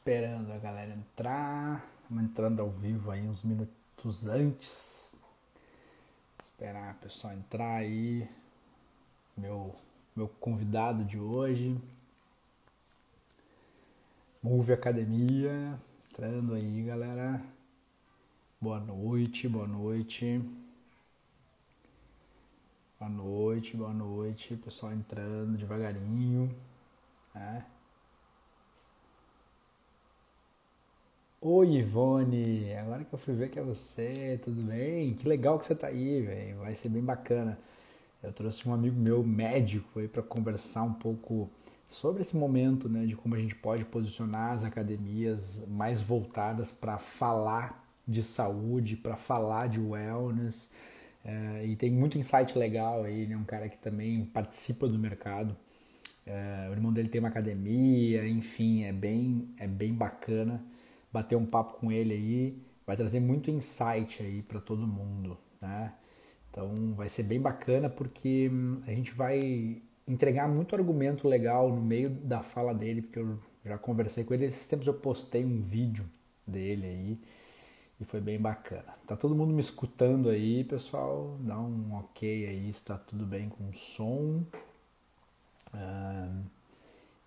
esperando a galera entrar. Estamos entrando ao vivo aí uns minutos antes. Esperar a pessoa entrar aí. Meu, meu convidado de hoje. Move Academia. Entrando aí, galera. Boa noite, boa noite. Boa noite, boa noite. Pessoal entrando devagarinho. Né? Oi, Ivone! Agora que eu fui ver que é você, tudo bem? Que legal que você tá aí, velho. Vai ser bem bacana. Eu trouxe um amigo meu médico aí para conversar um pouco sobre esse momento, né, de como a gente pode posicionar as academias mais voltadas para falar de saúde, para falar de wellness. É, e tem muito insight legal aí, né? Um cara que também participa do mercado. É, o irmão dele tem uma academia, enfim, é bem, é bem bacana bater um papo com ele aí, vai trazer muito insight aí para todo mundo, né? Então vai ser bem bacana porque hum, a gente vai entregar muito argumento legal no meio da fala dele, porque eu já conversei com ele, esses tempos eu postei um vídeo dele aí e foi bem bacana. Tá todo mundo me escutando aí, pessoal? Dá um ok aí, está tudo bem com o som.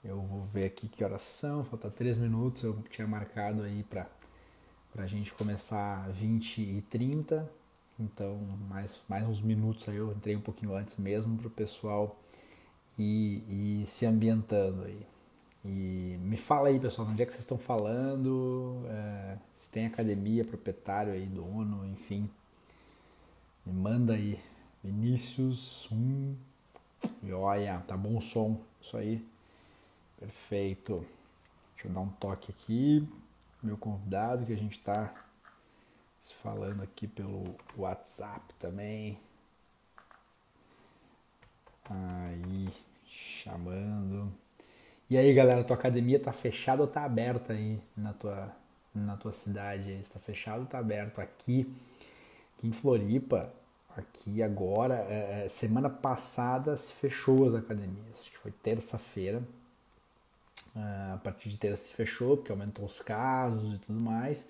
Eu vou ver aqui que horas são, falta 3 minutos, eu tinha marcado aí para a gente começar 20 e 30, então mais, mais uns minutos aí, eu entrei um pouquinho antes mesmo para o pessoal ir, ir se ambientando aí. E me fala aí, pessoal, onde é que vocês estão falando, é, se tem academia, proprietário aí, dono, enfim. Me manda aí. Vinícius, um. Joia, tá bom o som, isso aí. Perfeito. Deixa eu dar um toque aqui. Meu convidado que a gente está se falando aqui pelo WhatsApp também. Aí, chamando. E aí, galera, tua academia tá fechada ou tá aberta aí na tua, na tua cidade? Está fechado ou tá aberto? Aqui, aqui em Floripa, aqui agora, é, é semana passada se fechou as academias. Acho que foi terça-feira a partir de terça se fechou, porque aumentou os casos e tudo mais.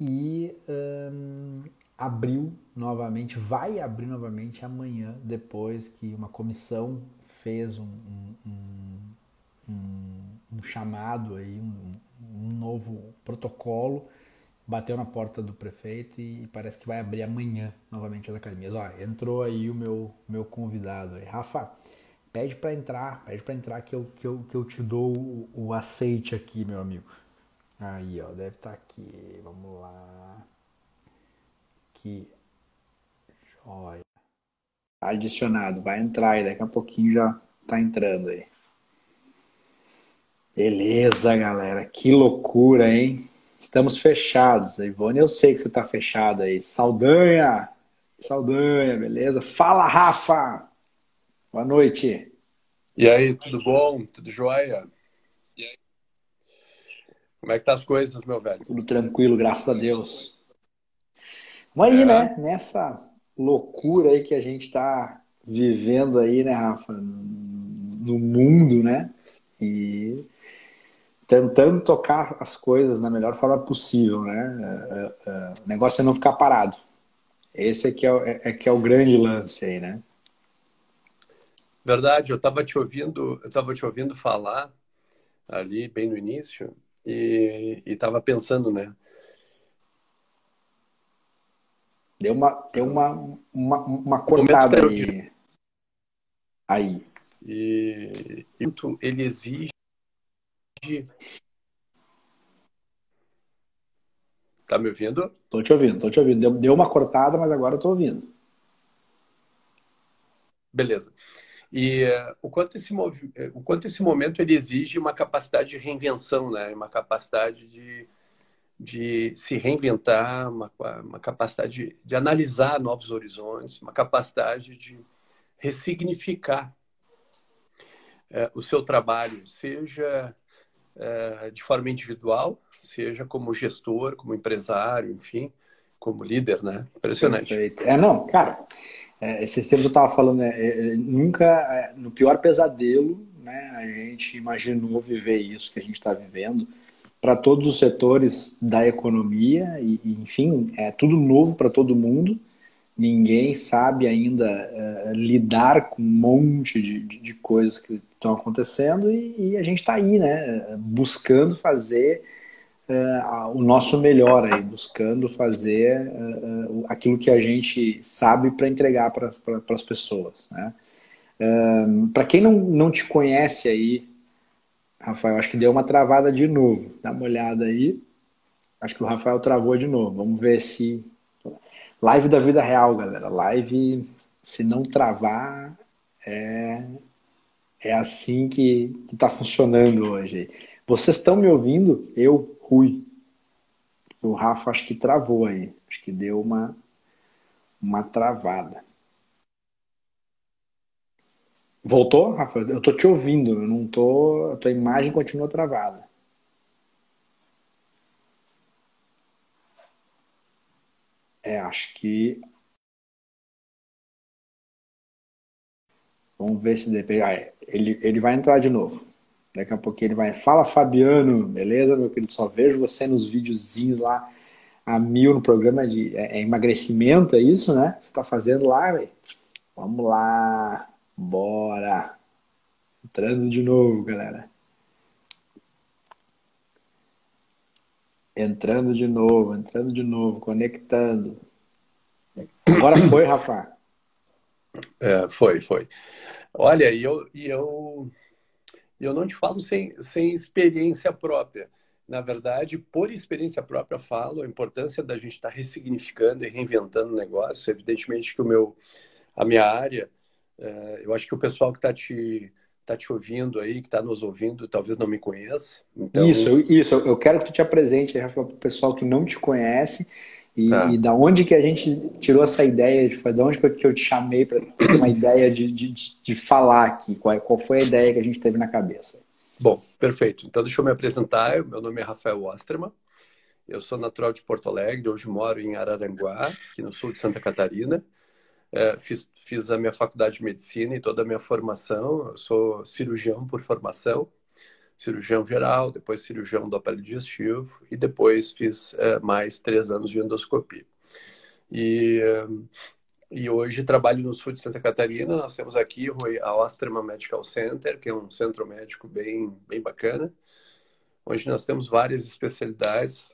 E um, abriu novamente, vai abrir novamente amanhã, depois que uma comissão fez um, um, um, um chamado, aí, um, novo protocolo, bateu na porta do prefeito e parece que vai abrir amanhã novamente as academias. Ó, entrou aí o meu, meu convidado aí. Rafa, Pede para entrar, pede para entrar que eu, que, eu, que eu te dou o, o aceite aqui, meu amigo. Aí, ó, deve estar tá aqui. Vamos lá. Aqui. Joia. Adicionado, vai entrar aí, daqui a pouquinho já tá entrando aí. Beleza, galera. Que loucura, hein? Estamos fechados. Ivone, eu sei que você tá fechado aí. Saldanha! Saldanha, beleza? Fala, Rafa! Boa noite. E aí, tudo bom? Tudo jóia? E aí? Como é que tá as coisas, meu velho? Tudo tranquilo, graças a Deus. Vamos aí, é. né? Nessa loucura aí que a gente está vivendo aí, né, Rafa? No mundo, né? E tentando tocar as coisas na melhor forma possível, né? É, é, é, o negócio é não ficar parado. Esse é que é, é, que é o grande lance aí, né? Verdade, eu estava te ouvindo, eu estava te ouvindo falar ali bem no início e estava pensando, né? Deu uma, deu uma, uma, uma cortada aí. aí. E, ele exige. Tá me ouvindo? Tô te ouvindo, tô te ouvindo. Deu, deu uma cortada, mas agora eu tô ouvindo. Beleza. E uh, o, quanto esse eh, o quanto esse momento ele exige uma capacidade de reinvenção, né? uma capacidade de, de se reinventar, uma, uma capacidade de, de analisar novos horizontes, uma capacidade de ressignificar uh, o seu trabalho, seja uh, de forma individual, seja como gestor, como empresário, enfim, como líder, né? Impressionante. Perfeito. É, não, cara, é, esses tempos eu estava falando, né, é, é, nunca, é, no pior pesadelo, né, a gente imaginou viver isso que a gente está vivendo. para todos os setores da economia e, enfim, é tudo novo para todo mundo. Ninguém sabe ainda uh, lidar com um monte de, de, de coisas que estão acontecendo e, e a gente está aí, né, buscando fazer o nosso melhor aí, buscando fazer uh, aquilo que a gente sabe para entregar para as pessoas, né. para quem não, não te conhece aí, Rafael, acho que deu uma travada de novo. Dá uma olhada aí. Acho que o Rafael travou de novo. Vamos ver se. Live da vida real, galera. Live, se não travar, é, é assim que está funcionando hoje. Vocês estão me ouvindo? Eu, Rui. O Rafa acho que travou aí. Acho que deu uma, uma travada. Voltou, Rafa? Eu tô te ouvindo, eu não tô. A tua imagem continua travada. É, acho que. Vamos ver se depende. Ah, é. ele, ele vai entrar de novo. Daqui a pouquinho ele vai. Fala, Fabiano, beleza, meu querido? Só vejo você nos videozinhos lá a mil no programa de é, é emagrecimento, é isso, né? Você tá fazendo lá, velho? Vamos lá. Bora! Entrando de novo, galera. Entrando de novo, entrando de novo, conectando. Agora foi, Rafa. É, foi, foi. Olha, e eu, e eu, eu não te falo sem, sem experiência própria. Na verdade, por experiência própria, falo a importância da gente estar ressignificando e reinventando o negócio. Evidentemente que o meu, a minha área é, eu acho que o pessoal que está te, tá te ouvindo aí, que está nos ouvindo, talvez não me conheça. Então... Isso, isso. Eu quero que tu te apresente, para o pessoal que não te conhece e, tá. e, da onde que a gente tirou essa ideia, de, de onde que eu te chamei para ter uma ideia de, de, de falar aqui, qual, qual foi a ideia que a gente teve na cabeça. Bom, perfeito. Então deixa eu me apresentar. Meu nome é Rafael Osterman. Eu sou natural de Porto Alegre, hoje moro em Araranguá, aqui no sul de Santa Catarina. É, fiz, fiz a minha faculdade de medicina e toda a minha formação. Eu sou cirurgião por formação, cirurgião geral, depois cirurgião do aparelho digestivo e depois fiz é, mais três anos de endoscopia. E, e hoje trabalho no sul de Santa Catarina. Nós temos aqui a Osterman Medical Center, que é um centro médico bem, bem bacana, onde nós temos várias especialidades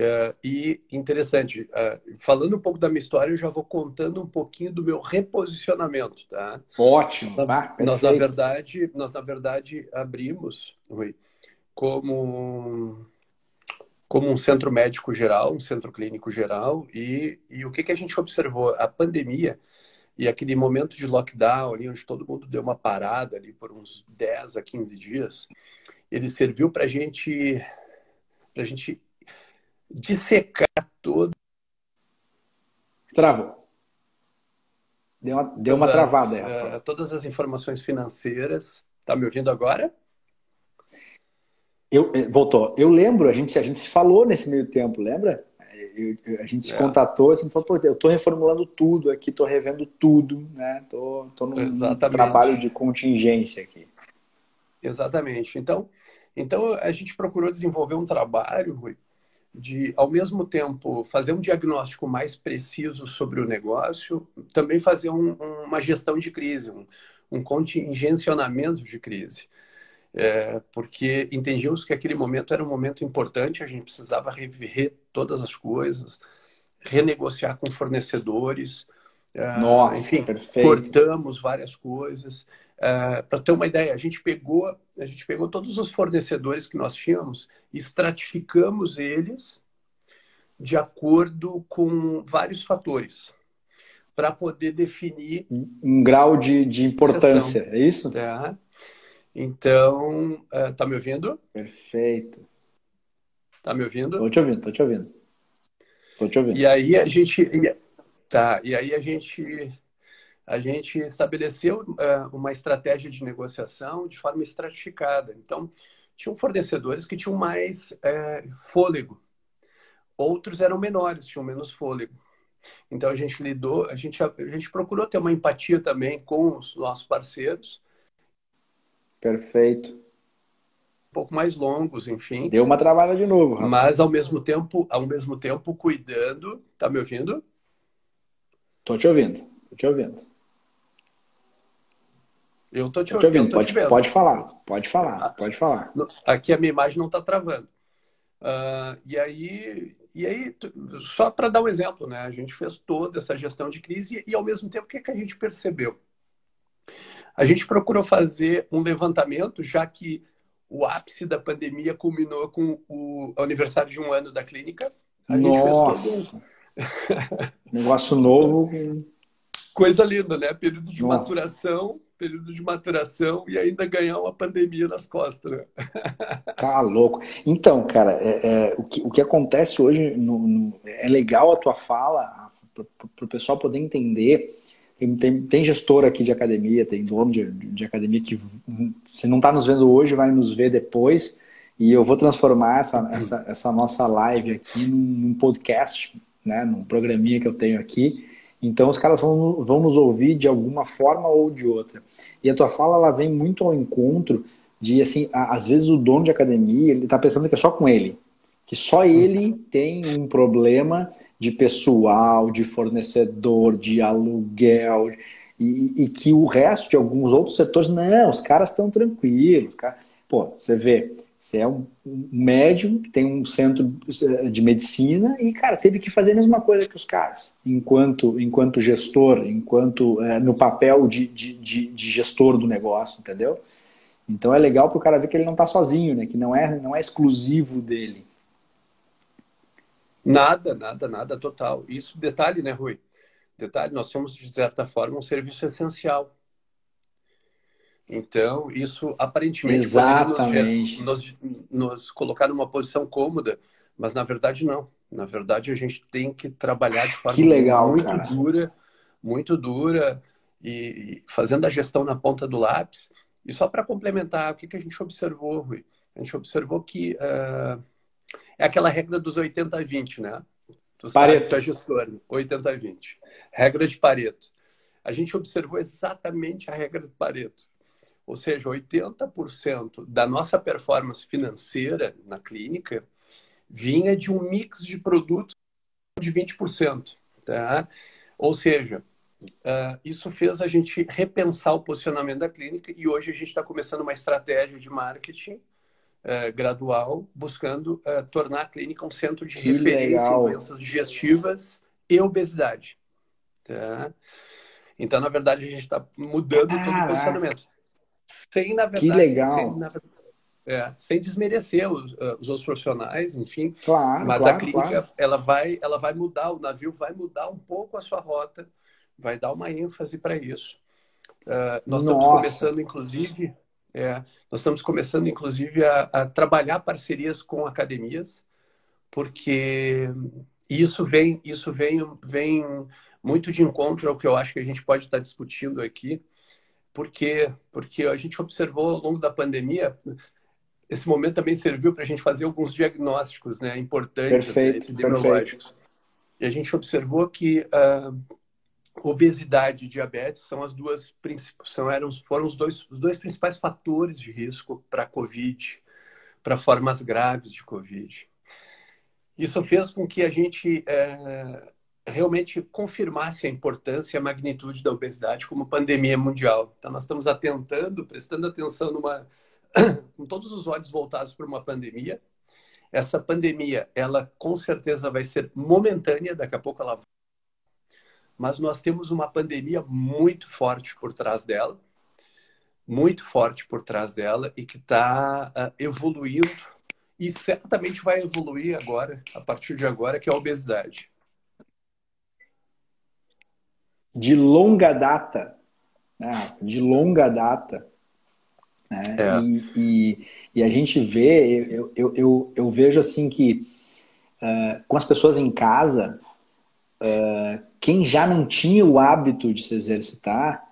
é, e interessante, é, falando um pouco da minha história, eu já vou contando um pouquinho do meu reposicionamento, tá? Ótimo, tá? Nós, na verdade, nós, na verdade, abrimos, Rui, como, como um centro médico geral, um centro clínico geral, e, e o que, que a gente observou? A pandemia e aquele momento de lockdown ali, onde todo mundo deu uma parada ali por uns 10 a 15 dias, ele serviu para gente, a gente dissecar todo. Travou. Deu uma, deu uma travada aí. Uh, todas as informações financeiras. Tá me ouvindo agora? Eu, eh, voltou. Eu lembro, a gente, a gente se falou nesse meio tempo, lembra? Eu, eu, a gente se é. contatou, assim, falou, pô, eu estou reformulando tudo aqui, estou revendo tudo, né? Tô, tô num, num trabalho de contingência aqui. Exatamente. Então, então a gente procurou desenvolver um trabalho, Rui, de, ao mesmo tempo, fazer um diagnóstico mais preciso sobre o negócio, também fazer um, uma gestão de crise, um, um contingenciamento de crise. É, porque entendíamos que aquele momento era um momento importante, a gente precisava rever todas as coisas, renegociar com fornecedores. É, Nossa, enfim, perfeito. cortamos várias coisas. Uh, Para ter uma ideia, a gente pegou a gente pegou todos os fornecedores que nós tínhamos, estratificamos eles de acordo com vários fatores para poder definir um grau de, de importância, é isso? É. Então, uh, tá me ouvindo? Perfeito. Tá me ouvindo? Tô te ouvindo, tô te ouvindo. Tô te ouvindo. E aí a gente, tá? E aí a gente a gente estabeleceu uh, uma estratégia de negociação de forma estratificada. Então, tinham fornecedores que tinham mais uh, fôlego, outros eram menores, tinham menos fôlego. Então, a gente lidou, a gente, a gente procurou ter uma empatia também com os nossos parceiros. Perfeito. pouco mais longos, enfim. Deu uma travada de novo. Rapaz. Mas ao mesmo tempo, ao mesmo tempo cuidando. Tá me ouvindo? Tô te ouvindo. Tô te ouvindo. Eu tô te, tô ouvindo. Tô pode, te pode falar. Pode falar. Pode falar. Aqui a minha imagem não está travando. Uh, e aí, e aí só para dar um exemplo, né? A gente fez toda essa gestão de crise e, ao mesmo tempo, o que, é que a gente percebeu? A gente procurou fazer um levantamento, já que o ápice da pandemia culminou com o aniversário de um ano da clínica. A Nossa! Gente fez todo um... Negócio novo. Coisa linda, né? Período de Nossa. maturação, período de maturação e ainda ganhar uma pandemia nas costas, né? Tá louco. Então, cara, é, é, o, que, o que acontece hoje no, no, é legal a tua fala para o pessoal poder entender tem, tem, tem, gestor aqui de academia, tem dono de, de academia que se não está nos vendo hoje, vai nos ver depois. E eu vou transformar essa, essa, essa nossa live aqui num, num, podcast, né, num programinha que eu tenho aqui. Então os caras vão, vão nos ouvir de alguma forma ou de outra. E a tua fala ela vem muito ao encontro de assim, às vezes o dono de academia ele está pensando que é só com ele, que só ele tem um problema de pessoal, de fornecedor, de aluguel, e, e, que o resto de alguns outros setores, não, os caras estão tranquilos. Cara. Pô, você vê, você é um, um médium que tem um centro de medicina e, cara, teve que fazer a mesma coisa que os caras, enquanto, enquanto gestor, enquanto é, no papel de, de, de, de, gestor do negócio, entendeu? Então é legal para o cara ver que ele não está sozinho, né? Que não é, não é exclusivo dele. Nada, nada, nada total. Isso, detalhe, né, Rui? Detalhe, nós somos, de certa forma, um serviço essencial. Então, isso aparentemente Exatamente. Nos, nos, colocar numa posição cômoda, mas na verdade não. Na verdade, a gente tem que trabalhar de forma legal, muito cara. dura, muito dura, e, fazendo a gestão na ponta do lápis. E só para complementar, o que, que a gente observou, Rui? A gente observou que uh, é aquela regra dos 80-20, né? Tu Pareto. tu é gestor, 80-20. Regra de Pareto. A gente observou exatamente a regra de Pareto. Ou seja, 80% da nossa performance financeira na clínica vinha de um mix de produtos de 20%. Tá? Ou seja, uh, isso fez a gente repensar o posicionamento da clínica e hoje a gente está começando uma estratégia de marketing uh, gradual, buscando uh, tornar a clínica um centro de que referência legal. em doenças digestivas e obesidade. Tá? Então, na verdade, a gente está mudando todo o posicionamento. Sem, na verdade, que legal. Sem, na, é, sem desmerecer os, uh, os outros profissionais, enfim. Claro, mas claro, a clínica claro. ela vai, ela vai mudar, o navio vai mudar um pouco a sua rota, vai dar uma ênfase para isso. Uh, nós Nossa. estamos começando, inclusive, é, nós estamos começando, inclusive, a, a, trabalhar parcerias com academias, porque isso vem, isso vem, vem muito de encontro ao que eu acho que a gente pode estar discutindo aqui, porque, porque a gente observou ao longo da pandemia, esse momento também serviu para a gente fazer alguns diagnósticos né, importantes perfeito, né, epidemiológicos. Perfeito. E a gente observou que uh, obesidade e diabetes são as duas são eram foram os dois os dois principais fatores de risco para COVID, para formas graves de COVID. Isso fez com que a gente é, realmente confirmasse a importância e a magnitude da obesidade como pandemia mundial. Então nós estamos atentando, prestando atenção numa com todos os olhos voltados para uma pandemia. Essa pandemia, ela com certeza vai ser momentânea, daqui a pouco ela mas nós temos uma pandemia muito forte por trás dela, muito forte por trás dela e que está uh, evoluindo e certamente vai evoluir agora, a partir de agora, que é a obesidade. De longa data, né? de longa data. Né? É. E, e, e, a gente vê, eu, eu, eu, eu vejo assim que uh, com as pessoas em casa, uh, quem já não tinha o hábito de se exercitar,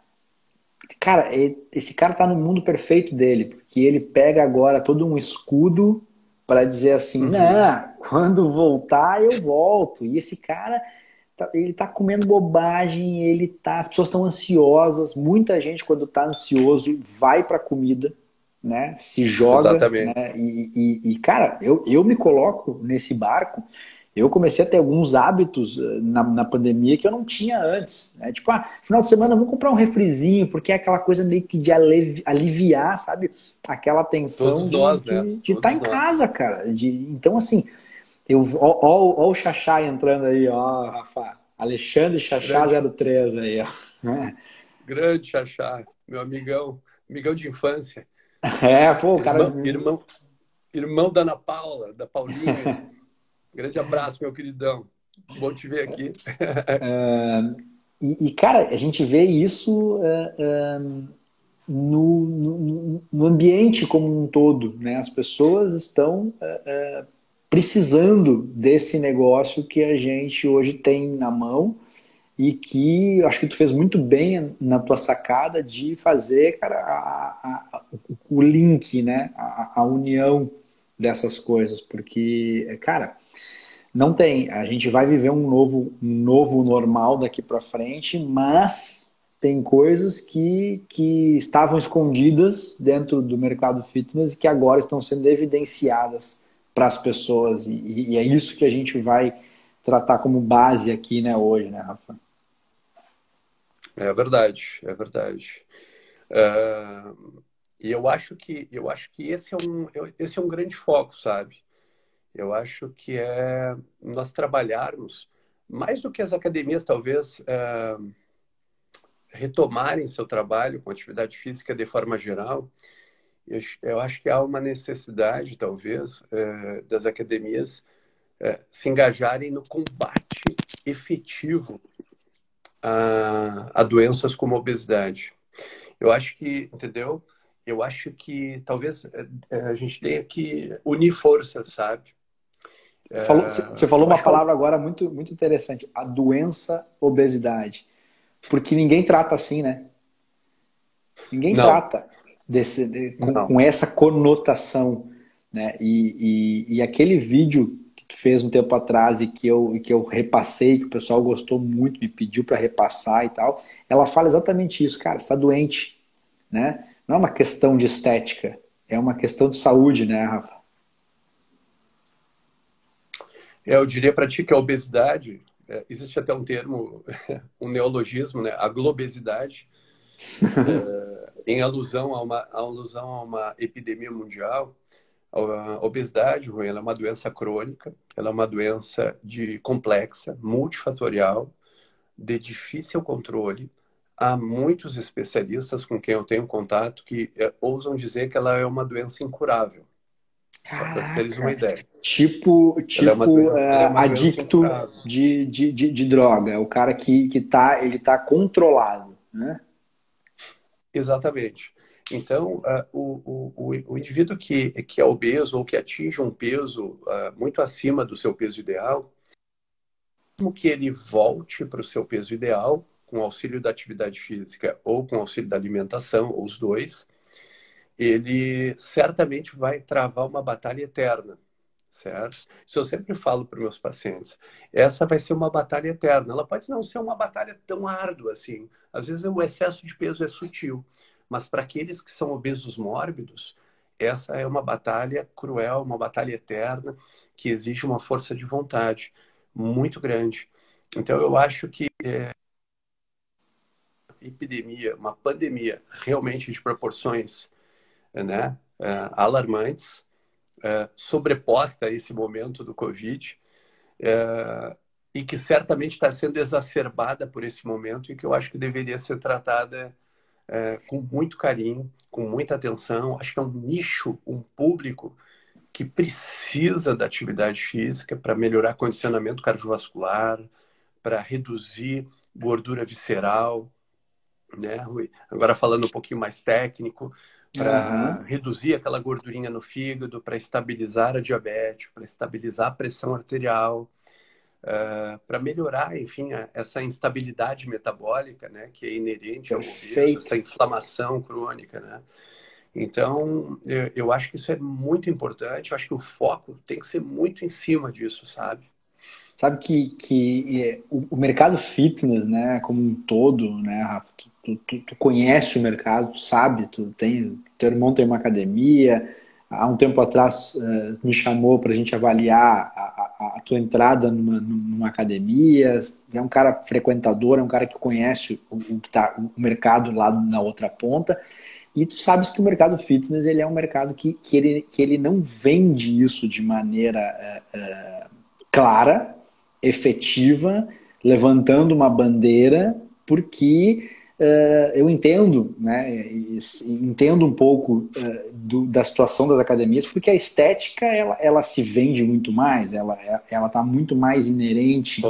cara, esse cara tá no mundo perfeito dele, porque ele pega agora todo um escudo para dizer assim, uhum. não, quando voltar eu volto. E esse cara, tá, ele tá comendo bobagem, ele tá, as pessoas estão ansiosas, muita gente quando tá ansioso vai para comida, né? Se joga. Exatamente. Né? E, e, e, cara, eu, eu me coloco nesse barco. Eu comecei a ter alguns hábitos eh, na, na pandemia que eu não tinha antes. Né? Tipo, ah, final de semana vamos comprar um refrizinho, porque é aquela coisa meio que de aliviar, sabe? Aquela tensão Todos de nós, né? estar tá em nós. casa, cara. De, então, assim, eu, ó, ó, ó o Xaxá entrando aí, ó, Rafa. Alexandre Xaxá 03 aí, ó. Grande Xaxá, meu amigão, amigão de infância. É, pô, o cara. Irmão, irmão, irmão da Ana Paula, da Paulinha. Grande abraço, meu queridão. Bom te ver aqui. Uh, e, e, cara, a gente vê isso uh, uh, no, no, no, ambiente como um todo. Né? As pessoas estão precisando desse negócio que a gente hoje tem na mão e que acho que tu fez muito bem na tua sacada de fazer, cara, a, a, o link, né, a, a, união dessas coisas, porque, cara, não tem, a gente vai viver um novo, um novo normal daqui para frente, mas tem coisas que, que estavam escondidas dentro do mercado fitness e que agora estão sendo evidenciadas para as pessoas, e, e é isso que a gente vai tratar como base aqui, né, hoje, né, Rafa? É verdade, é verdade. Uh, e eu acho que eu acho que esse é um esse é um grande foco, sabe? Eu acho que é nós trabalharmos mais do que as academias talvez uh, retomarem seu trabalho com atividade física de forma geral. Eu, eu acho que há uma necessidade talvez uh, das academias se engajarem no combate efetivo a, a doenças como a obesidade. Eu acho que, entendeu? Eu acho que talvez é, é, a gente tenha que unir forças, sabe? Falou, é, você falou uma palavra que... agora muito, muito interessante, a doença obesidade. Porque ninguém trata assim, né? Ninguém Não. trata desse, de, com, com, essa conotação. Né? E, e, e aquele vídeo tu fez um tempo atrás e que eu, que eu repassei, que o pessoal gostou muito, me pediu para repassar e tal, ela fala exatamente isso, cara, está doente, né? Não é uma questão de estética, é uma questão de saúde, né, Rafa? É, eu diria para ti que a obesidade, é, existe até um termo, um neologismo, né? A globesidade, é, em alusão a uma, a alusão a uma epidemia mundial. A obesidade, Rui, ela é uma doença crônica, ela é uma doença de complexa, multifatorial, de difícil controle. Há muitos especialistas com quem eu tenho contato que é, ousam dizer que ela é uma doença incurável. Para teres uma ideia. Tipo, tipo é uma, tipo, é, é adicto de, de, de, de, droga. O cara que, que tá, ele tá controlado, né? Exatamente. Então, uh, o, o, o indivíduo que, que é obeso ou que atinge um peso uh, muito acima do seu peso ideal, mesmo que ele volte para o seu peso ideal, com auxílio da atividade física ou com auxílio da alimentação, ou os dois, ele certamente vai travar uma batalha eterna, certo? Isso eu sempre falo para meus pacientes. Essa vai ser uma batalha eterna. Ela pode não ser uma batalha tão árdua assim. Às vezes o excesso de peso é sutil, mas para aqueles que são obesos mórbidos, essa é uma batalha cruel, uma batalha eterna, que exige uma força de vontade muito grande. Então, eu acho que é, epidemia, uma pandemia realmente de proporções né, é, alarmantes, é, sobreposta a esse momento do Covid, é, e que certamente está sendo exacerbada por esse momento e que eu acho que deveria ser tratada é, com muito carinho, com muita atenção. Acho que é um nicho, um público que precisa da atividade física para melhorar condicionamento cardiovascular, para reduzir gordura visceral, né, Rui? Agora falando um pouquinho mais técnico, para uhum. reduzir aquela gordurinha no fígado, para estabilizar a diabetes, para estabilizar a pressão arterial, uh, eh, para melhorar, enfim, a, essa instabilidade metabólica, né, que é inerente ao obeso, essa inflamação crônica, né? Então, eu, eu acho que isso é muito importante. Eu acho que o foco tem que ser muito em cima disso, sabe? Sabe que, que é, o, o mercado fitness, né, como um todo, né, Rafa, tu, tu, tu, conhece o mercado, tu sabe, tu tem, teu irmão tem uma academia, há um tempo atrás uh, me chamou para a gente avaliar a, a, a tua entrada numa, numa, academia, é um cara frequentador, é um cara que conhece o, o, que tá, o mercado lá na outra ponta, e tu sabes que o mercado fitness ele é um mercado que, que, ele, que ele não vende isso de maneira uh, uh, clara, efetiva, levantando uma bandeira, porque eu entendo, né, entendo um pouco uh, do, da situação das academias, porque a estética ela, ela se vende muito mais, ela ela está muito mais inerente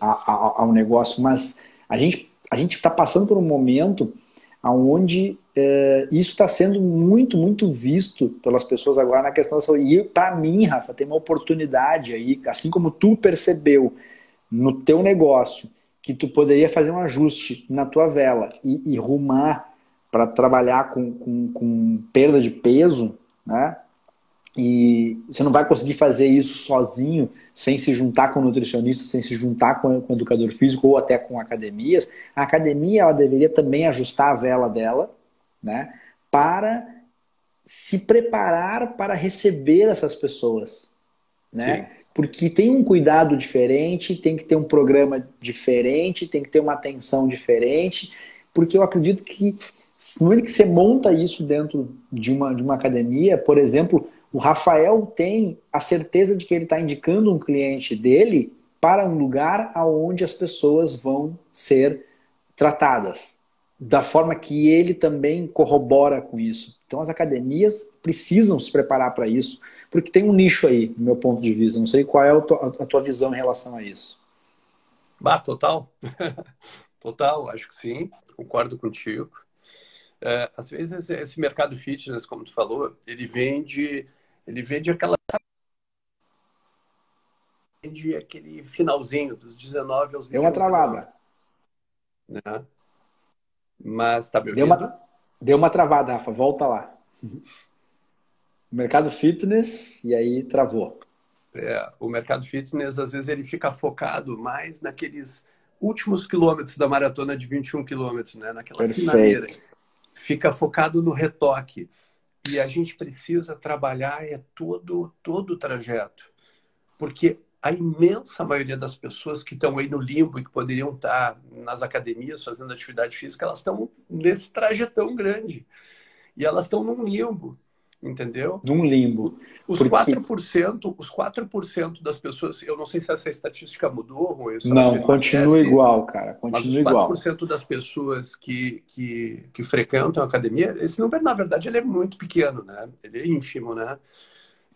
a, a, ao negócio, mas a gente a gente está passando por um momento onde uh, isso está sendo muito muito visto pelas pessoas agora na questão da saúde. E para mim, Rafa, tem uma oportunidade aí, assim como tu percebeu no teu negócio que tu poderia fazer um ajuste na tua vela e, e rumar para trabalhar com, com, com, perda de peso, né? E você não vai conseguir fazer isso sozinho, sem se juntar com nutricionista, sem se juntar com, com o educador físico ou até com academias. A academia ela deveria também ajustar a vela dela, né? Para se preparar para receber essas pessoas, né? Sim porque tem um cuidado diferente, tem que ter um programa diferente, tem que ter uma atenção diferente, porque eu acredito que no momento que você monta isso dentro de uma, de uma academia, por exemplo, o Rafael tem a certeza de que ele está indicando um cliente dele para um lugar aonde as pessoas vão ser tratadas, da forma que ele também corrobora com isso. Então as academias precisam se preparar para isso. Porque tem um nicho aí, do meu ponto de vista. Não sei qual é a tua, visão em relação a isso. Bah, total. total, acho que sim. Concordo contigo. É, às vezes esse mercado fitness, como tu falou, ele vende, ele vende aquela vende aquele finalzinho dos 19 aos 21. Deu uma travada. Né? Mas tá me ouvindo? Deu uma, deu uma travada, Rafa. Volta lá mercado fitness e aí travou. É, o mercado fitness, às vezes, ele fica focado mais naqueles últimos quilômetros da maratona de 21 quilômetros, né? Naquela Perfeito. finaleira. Fica focado no retoque. E a gente precisa trabalhar é todo, todo o trajeto. Porque a imensa maioria das pessoas que estão aí no limbo e que poderiam estar nas academias fazendo atividade física, elas estão nesse trajetão grande. E elas estão num limbo entendeu? Num limbo. Os porque... 4%, os 4% das pessoas, eu não sei se essa estatística mudou, Rui. Não, continua igual, cara, continua igual. Mas os 4% das pessoas que, que, que frequentam a academia, esse número, na verdade, ele é muito pequeno, né? Ele é ínfimo, né?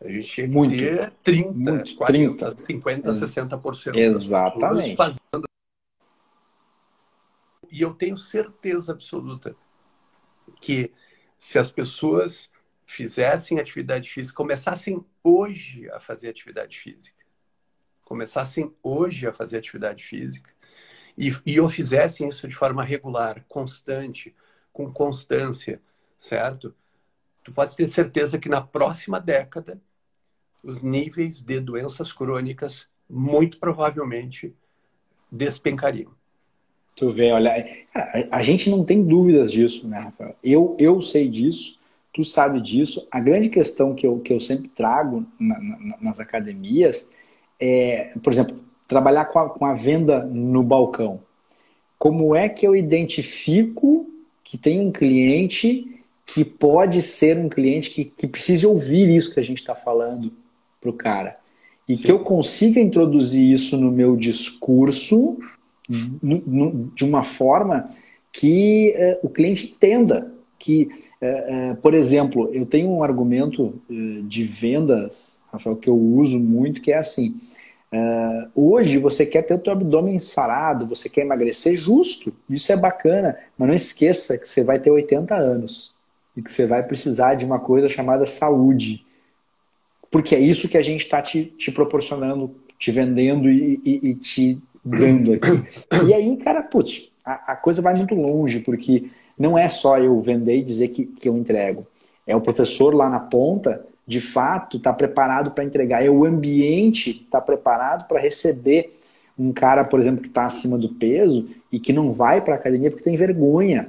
A gente tinha que muito, ter 30, muito, 40, 30. 50, 60%. Exatamente. Fazendo... E eu tenho certeza absoluta que se as pessoas fizessem atividade física, começassem hoje a fazer atividade física, começassem hoje a fazer atividade física e, e o fizessem isso de forma regular, constante, com constância, certo? Tu pode ter certeza que na próxima década os níveis de doenças crônicas muito provavelmente despencariam. Tu vê, olha, a, a gente não tem dúvidas disso, né, Rafael? Eu, eu sei disso tu sabe disso. A grande questão que eu, que eu sempre trago na, na, nas academias é, por exemplo, trabalhar com a, com a venda no balcão. Como é que eu identifico que tem um cliente que pode ser um cliente que, que precise ouvir isso que a gente está falando para o cara? E Sim. que eu consiga introduzir isso no meu discurso no, no, de uma forma que uh, o cliente entenda que, é, é, por exemplo, eu tenho um argumento é, de vendas, Rafael, que eu uso muito, que é assim: hoje você quer ter o teu abdômen sarado, você quer emagrecer justo, isso é bacana, mas não esqueça que você vai ter 80 anos e que você vai precisar de uma coisa chamada saúde, porque é isso que a gente está te, te proporcionando, te vendendo e, e, e te dando aqui. E aí, cara, putz, a, a coisa vai muito longe, porque não é só eu vender e dizer que, que eu entrego. É o professor lá na ponta, de fato, está preparado para entregar. É o ambiente está preparado para receber um cara, por exemplo, que está acima do peso e que não vai para a academia porque tem vergonha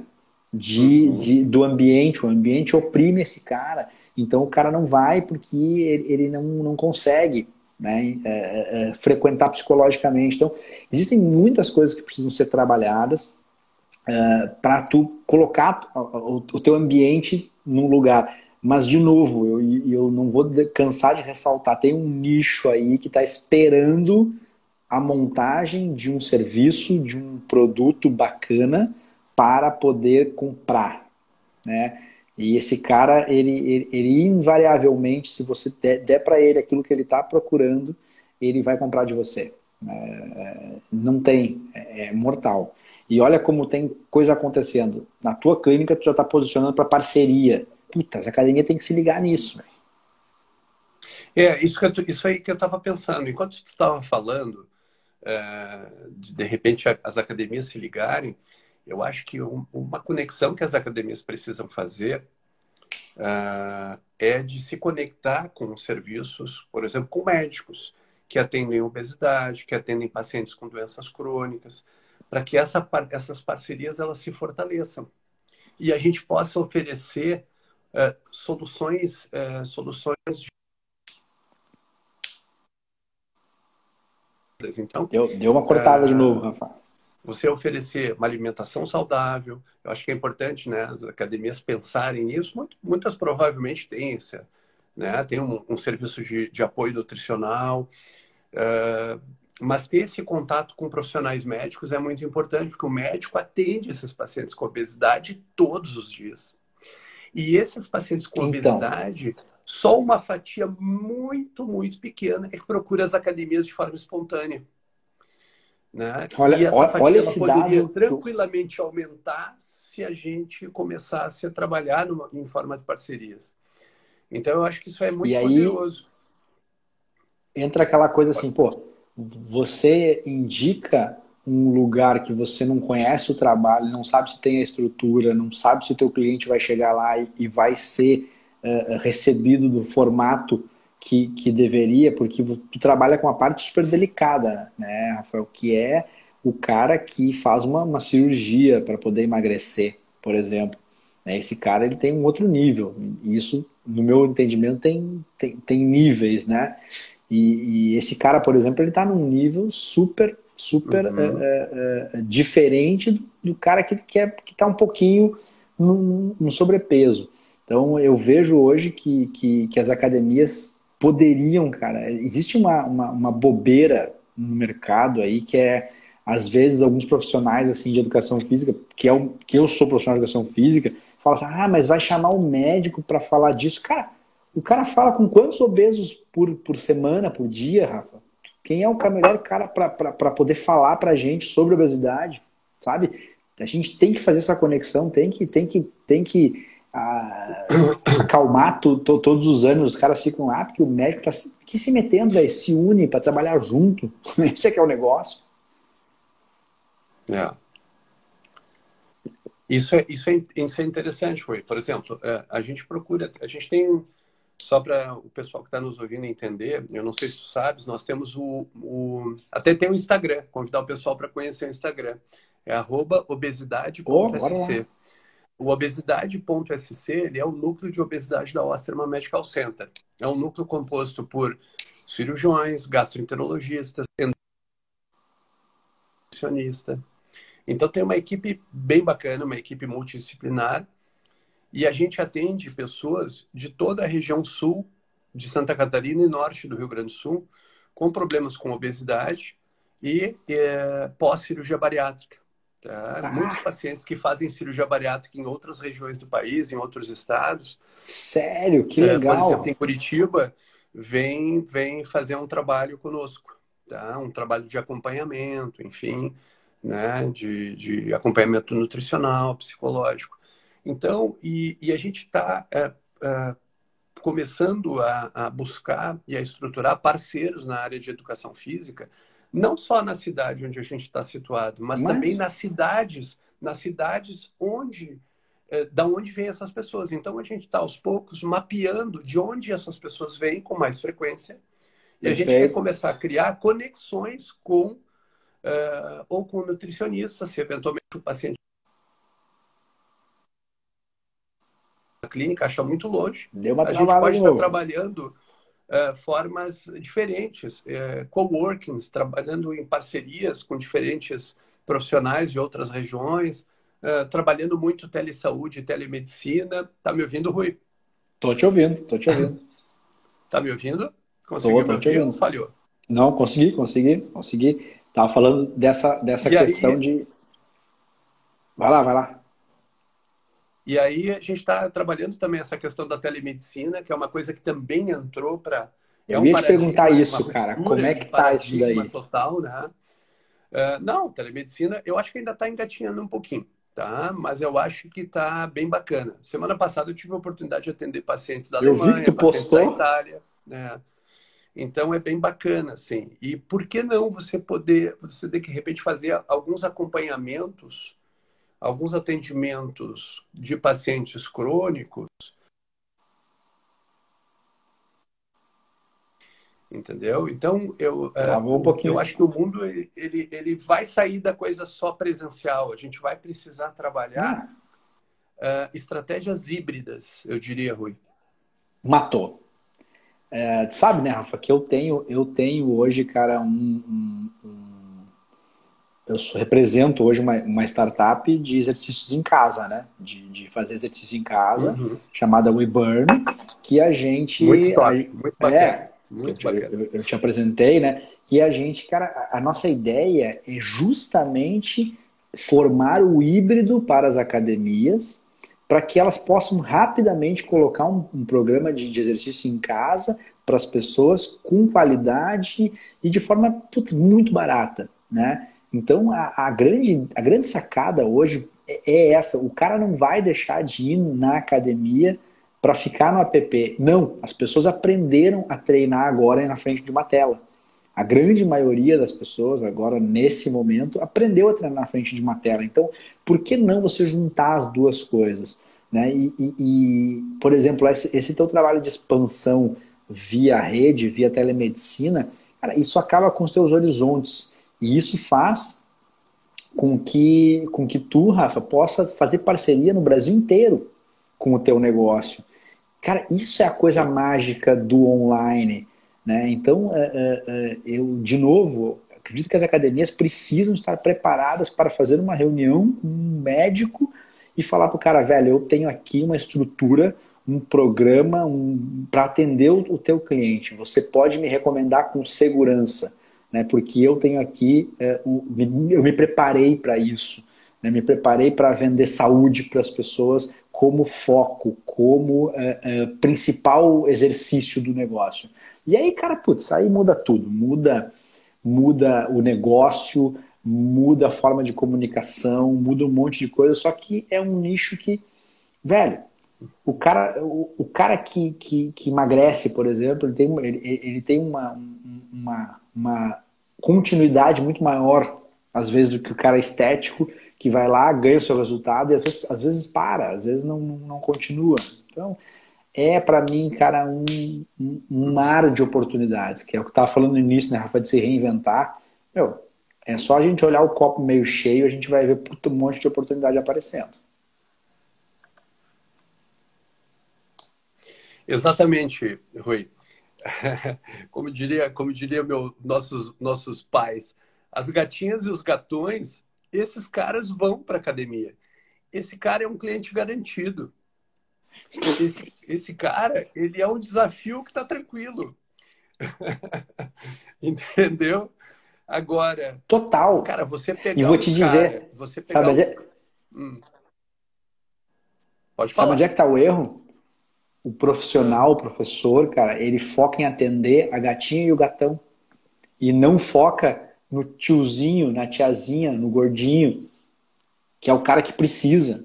de, uhum. de, do ambiente, o ambiente oprime esse cara, então o cara não vai porque ele, ele não, não consegue né, é, é, é frequentar psicologicamente. Então, existem muitas coisas que precisam ser trabalhadas é, para tu colocar o, o, teu ambiente num lugar. Mas, de novo, eu, eu não vou cansar de ressaltar, tem um nicho aí que está esperando a montagem de um serviço, de um produto bacana para poder comprar, né? E esse cara, ele, ele, ele invariavelmente, se você der, der para ele aquilo que ele está procurando, ele vai comprar de você. É, é, não tem, é, é, mortal. E olha como tem coisa acontecendo. Na tua clínica, tu já está posicionando para parceria. Puta, a academia tem que se ligar nisso. É, isso, que isso aí que eu estava pensando. Enquanto tu estava falando, é, de, de repente as academias se ligarem, eu acho que um, uma conexão que as academias precisam fazer uh, é de se conectar com serviços, por exemplo, com médicos que atendem obesidade, que atendem pacientes com doenças crônicas, para que essa, essas parcerias elas se fortaleçam e a gente possa oferecer uh, soluções, uh, soluções de então deu, deu uma cortada de novo, Rafa você oferecer uma alimentação saudável. Eu acho que é importante, né, as academias pensarem nisso. Muitas provavelmente têm esse, né, tem um, um serviço de, de, apoio nutricional, uh, mas ter esse contato com profissionais médicos é muito importante, porque o médico atende esses pacientes com obesidade todos os dias. E esses pacientes com então... obesidade, só uma fatia muito, muito pequena é que procura as academias de forma espontânea. Né? Olha, e essa olha, olha esse poderia dado tranquilamente aumentar se a gente começasse a trabalhar numa, em forma de parcerias. Então, eu acho que isso é muito e poderoso. Aí, entra aquela coisa assim, pô, você indica um lugar que você não conhece o trabalho, não sabe se tem a estrutura, não sabe se o teu cliente vai chegar lá e, e vai ser uh, recebido do formato que, que deveria, porque tu trabalha com uma parte super delicada, né, Rafael, que é o cara que faz uma, uma cirurgia para poder emagrecer, por exemplo. Né, esse cara ele tem um outro nível. Isso, no meu entendimento, tem, tem, tem níveis, né? E, e esse cara, por exemplo, ele está num nível super, super uhum. é, é, diferente do, do, cara que está que tá um pouquinho no, no sobrepeso. Então, eu vejo hoje que, que, que as academias poderiam, cara. Existe uma, uma, uma, bobeira no mercado aí que é, às vezes, alguns profissionais assim de educação física, que, é o, que eu sou profissional de educação física, falam assim: ah, mas vai chamar o médico para falar disso. Cara, o cara fala com quantos obesos por, por semana, por dia, Rafa? Quem é o melhor cara para poder falar para a gente sobre obesidade, sabe? A gente tem que fazer essa conexão, tem que, tem que, tem que a, acalmar tu, to, todos os anos, os caras ficam lá, porque o médico tá que se metendo, véio, se une para trabalhar junto. Esse é que é o negócio. É. Isso é, isso é, isso é interessante, Rui. Por exemplo, é, a gente procura, a gente tem, só para o pessoal que está nos ouvindo entender, eu não sei se tu sabes, nós temos o, o até tem o Instagram, convidar o pessoal para conhecer o Instagram. É arroba obesidade.sc. Oh, o obesidade.sc ele é o núcleo de obesidade da Osterman Medical Center. É um núcleo composto por cirurgiões, gastroenterologistas, nutricionista. Então tem uma equipe bem bacana, uma equipe multidisciplinar, e a gente atende pessoas de toda a região sul de Santa Catarina e norte do Rio Grande do Sul com problemas com obesidade e é, pós-cirurgia bariátrica. Tá? Ah. Muitos pacientes que fazem cirurgia bariátrica em outras regiões do país, em outros estados. Sério? Que legal. É, por exemplo, em Curitiba, vem, vem fazer um trabalho conosco. Tá? Um trabalho de acompanhamento, enfim, né? de, de acompanhamento nutricional, psicológico. Então, e, e a gente está é, é, começando a, a buscar e a estruturar parceiros na área de educação física não só na cidade onde a gente está situado, mas, mas, também nas cidades, nas cidades onde é, da onde vêm essas pessoas. Então a gente está aos poucos mapeando de onde essas pessoas vêm com mais frequência e Perfeito. a gente vai começar a criar conexões com uh, ou com nutricionistas, se eventualmente o paciente clínica acha muito longe. Deu uma a gente pode estar trabalhando uh, formas diferentes, uh, coworkings, trabalhando em parcerias com diferentes profissionais de outras regiões, uh, trabalhando muito telesaúde telemedicina. Tá me ouvindo, Rui? Tô te ouvindo, tô te ouvindo. tá me ouvindo? Conseguiu tô, tô me ouvir falhou? Não, consegui, consegui, consegui. Tava falando dessa, dessa questão aí... de... Vai lá, vai lá. E aí a gente está trabalhando também essa questão da telemedicina, que é uma coisa que também entrou para. É eu ia te perguntar isso, cara. Como é que está isso daí? total, né? Uh, não, telemedicina, eu acho que ainda está engatinhando um pouquinho, tá? Mas eu acho que está bem bacana. Semana passada eu tive a oportunidade de atender pacientes da eu Alemanha, vi que tu postou. da Itália. Né? Então é bem bacana, assim. E por que não você poder, você de repente fazer alguns acompanhamentos alguns atendimentos de pacientes crônicos, entendeu? Então eu é, um eu acho que o mundo ele, ele vai sair da coisa só presencial. A gente vai precisar trabalhar uh, estratégias híbridas, eu diria, Rui. Matou. É, sabe, né, Rafa, que eu tenho eu tenho hoje, cara, um, um eu represento hoje uma, uma, startup de exercícios em casa, né? De, de fazer exercício em casa, uhum. chamada WeBurn, que a gente. Muito top, a, muito bacana. É, muito eu, bacana. Eu, eu, te apresentei, né? Que a gente, cara, a nossa ideia é justamente formar o híbrido para as academias, para que elas possam rapidamente colocar um, um programa de, de exercício em casa para as pessoas com qualidade e de forma putz, muito barata, né? Então, a, a, grande, a grande sacada hoje é, é essa: o cara não vai deixar de ir na academia para ficar no app. Não, as pessoas aprenderam a treinar agora na frente de uma tela. A grande maioria das pessoas, agora nesse momento, aprendeu a treinar na frente de uma tela. Então, por que não você juntar as duas coisas? Né? E, e, e por exemplo, esse, esse teu trabalho de expansão via rede, via telemedicina, cara, isso acaba com os teus horizontes. E isso faz com que, com que tu, Rafa, possa fazer parceria no Brasil inteiro com o teu negócio. Cara, isso é a coisa mágica do online. Né? Então, é, é, é, eu, de novo, acredito que as academias precisam estar preparadas para fazer uma reunião com um médico e falar para o cara, velho, eu tenho aqui uma estrutura, um programa um, para atender o, o teu cliente. Você pode me recomendar com segurança né? Porque eu tenho aqui, é, eu me preparei para isso, né? Me preparei para vender saúde para as pessoas como foco, como é, é, principal exercício do negócio. E aí, cara, putz, aí muda tudo, muda, muda o negócio, muda a forma de comunicação, muda um monte de coisa. Só que é um nicho que, velho, o cara, o, o cara que, que, que, emagrece, por exemplo, ele tem, ele, ele tem uma, uma, uma continuidade muito maior, às vezes, do que o cara estético, que vai lá, ganha o seu resultado e às vezes, às vezes para, às vezes não, não continua. Então, é para mim, cara, um, um, mar de oportunidades, que é o que eu estava falando no início, né, Rafa, de se reinventar. Meu, é só a gente olhar o copo meio cheio, a gente vai ver um monte de oportunidade aparecendo. Exatamente, Rui. como diria, como diria meu, nossos, nossos pais, as gatinhas e os gatões, esses caras vão para academia. Esse cara é um cliente garantido. Esse, esse cara, ele é um desafio que está tranquilo. Entendeu? Agora. Total. Cara, você pegar. E vou te um dizer. Cara, você pegar sabe, um... é... hum. Pode falar. Sabe onde é que está o erro? O profissional, o professor, cara, ele foca em atender a gatinha e o gatão. E não foca no tiozinho, na tiazinha, no gordinho, que é o cara que precisa.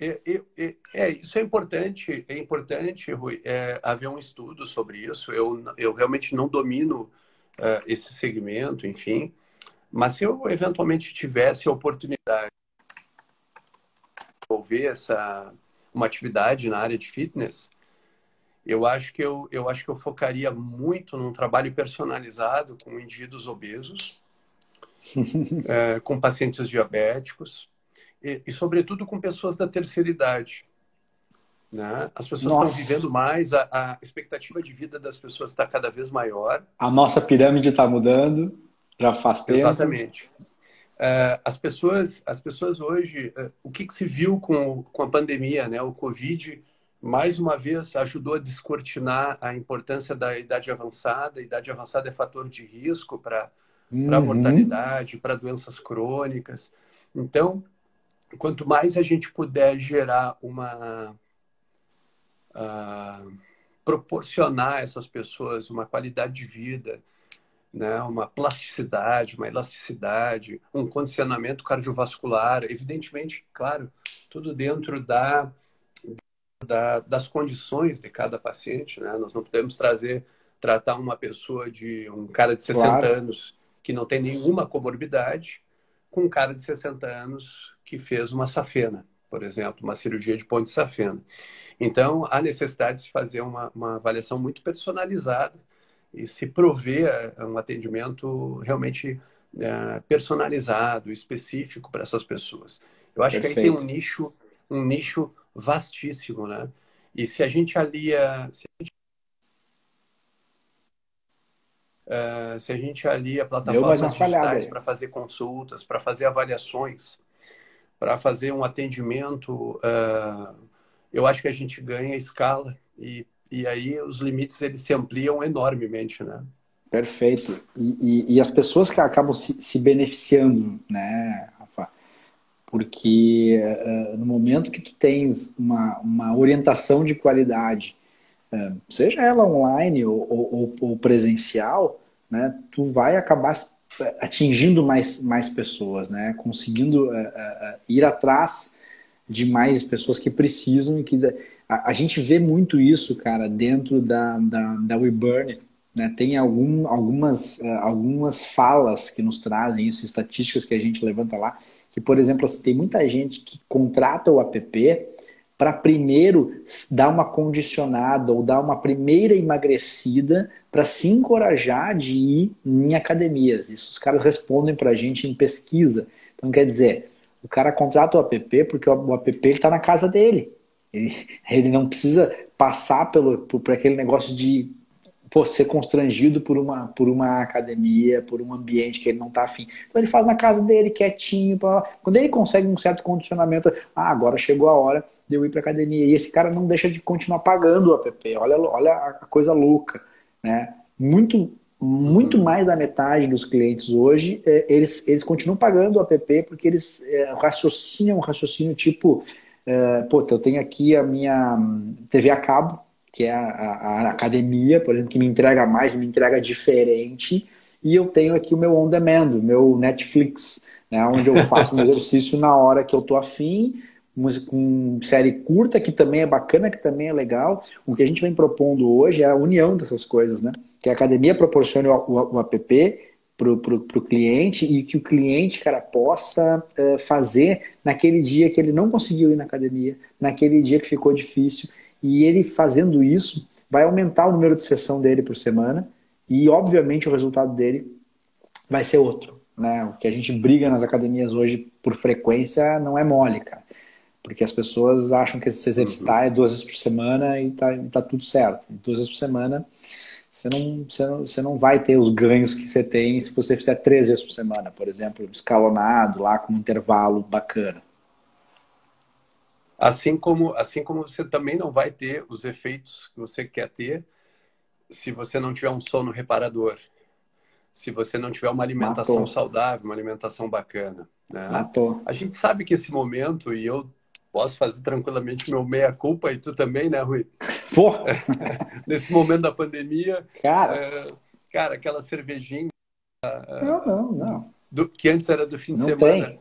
É, é, é, isso é importante, é importante, Rui, é, haver um estudo sobre isso. Eu, eu realmente não domino uh, esse segmento, enfim, mas se eu eventualmente tivesse a oportunidade desenvolver essa uma atividade na área de fitness, eu acho que eu, eu acho que eu focaria muito num trabalho personalizado com indivíduos obesos, é, com pacientes diabéticos. e, e sobretudo com pessoas da terceira idade. Né? As pessoas Nossa. estão vivendo mais, a, a, expectativa de vida das pessoas está cada vez maior. A nossa pirâmide está mudando, já faz tempo. Exatamente. Uh, as pessoas, as pessoas hoje, uh, o que, que, se viu com, com a pandemia, né? O Covid, mais uma vez, ajudou a descortinar a importância da idade avançada. A idade avançada é fator de risco para uhum. a mortalidade, para doenças crônicas. Então, quanto mais a gente puder gerar uma uh, proporcionar a essas pessoas uma qualidade de vida, né, uma plasticidade, uma elasticidade, um condicionamento cardiovascular, evidentemente, claro, tudo dentro da, da, das condições de cada paciente, né? Nós não podemos trazer tratar uma pessoa de um cara de 60 claro. anos que não tem nenhuma comorbidade com um cara de 60 anos que fez uma safena, por exemplo, uma cirurgia de ponte safena. Então, há necessidade de se fazer uma, uma avaliação muito personalizada e se prover eh, um atendimento realmente é, personalizado, específico para essas pessoas. Eu acho Perfeito. que aí tem um nicho, um nicho vastíssimo, né? E se a gente alia, se a gente, uh, se a gente alia plataformas digitais para fazer consultas, para fazer avaliações, para fazer um atendimento, uh, eu acho que a gente ganha escala e, e aí os limites eles se ampliam enormemente, né? Perfeito. E, e, e as pessoas que acabam se, se beneficiando, né, Rafa? Porque uh, no momento que tu tens uma, uma orientação de qualidade, uh, seja ela online ou, ou, ou, presencial, né, tu vai acabar atingindo mais, mais pessoas, né? Conseguindo uh, ir atrás de mais pessoas que precisam e que a, a, gente vê muito isso, cara, dentro da, da, da WeBurn, né? Tem algum, algumas, uh, algumas falas que nos trazem isso, estatísticas que a gente levanta lá, que, por exemplo, assim, tem muita gente que contrata o app para primeiro dar uma condicionada ou dar uma primeira emagrecida para se encorajar de ir em academias. Isso os caras respondem para a gente em pesquisa. Então, quer dizer, o cara contrata o app porque o app está na casa dele. Ele, ele não precisa passar pelo, por, por aquele negócio de pô, ser constrangido por uma, por uma academia, por um ambiente que ele não está afim. Então ele faz na casa dele, quietinho. Quando ele consegue um certo condicionamento, ah, agora chegou a hora de eu ir para academia. E esse cara não deixa de continuar pagando o app. Olha, olha a coisa louca. Né? Muito muito mais da metade dos clientes hoje, é, eles, eles continuam pagando o app porque eles é, raciocinam raciocínio tipo, é, pô, eu tenho aqui a minha TV a cabo, que é a, a, a, academia, por exemplo, que me entrega mais, me entrega diferente, e eu tenho aqui o meu on demand, o meu Netflix, né, onde eu faço meu exercício na hora que eu tô afim, música com série curta, que também é bacana, que também é legal. O que a gente vem propondo hoje é a união dessas coisas, né? Que a academia proporcione o, o, o app para o cliente e que o cliente, cara, possa uh, fazer naquele dia que ele não conseguiu ir na academia, naquele dia que ficou difícil. E ele fazendo isso vai aumentar o número de sessão dele por semana e, obviamente, o resultado dele vai ser outro. Né? O que a gente briga nas academias hoje por frequência não é mole, cara. Porque as pessoas acham que se exercitar é duas vezes por semana e tá, tá tudo certo. Duas vezes por semana você não, você, não, você não vai ter os ganhos que você tem se você fizer três vezes por semana, por exemplo, escalonado, lá com um intervalo bacana. Assim como, assim como você também não vai ter os efeitos que você quer ter se você não tiver um sono reparador, se você não tiver uma alimentação Matou. saudável, uma alimentação bacana. Né? Matou. A gente sabe que esse momento, e eu posso fazer tranquilamente meu meia-culpa e tu também, né, Rui? Porra! Nesse momento da pandemia. Cara! É, cara, aquela cervejinha. Não, não, não. Do, que antes era do fim de não semana. Tem.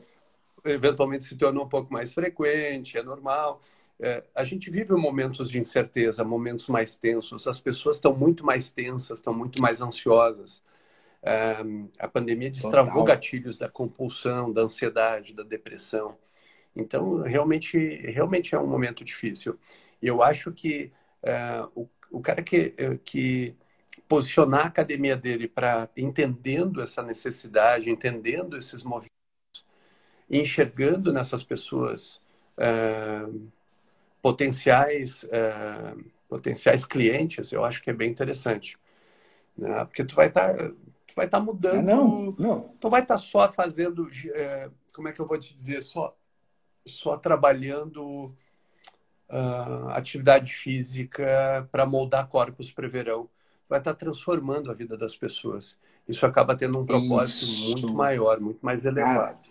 Eventualmente se tornou um pouco mais frequente, é normal. É, a gente vive momentos de incerteza, momentos mais tensos. As pessoas estão muito mais tensas, estão muito mais ansiosas. É, a pandemia destravou Total. gatilhos da compulsão, da ansiedade, da depressão. Então, realmente, realmente é um momento difícil. E eu acho que uh, o, o cara que, eh, que posicionar a academia dele para entendendo essa necessidade, entendendo esses movimentos, enxergando nessas pessoas é, potenciais, é, potenciais clientes, eu acho que é bem interessante. Né? Porque tu vai estar tá, vai estar tá mudando. não, não. Tu vai estar tá só fazendo, é, como é que eu vou te dizer, só, só trabalhando uh, atividade física para moldar corpos para verão. Vai estar tá transformando a vida das pessoas. Isso acaba tendo um propósito Isso. muito maior, muito mais elevado.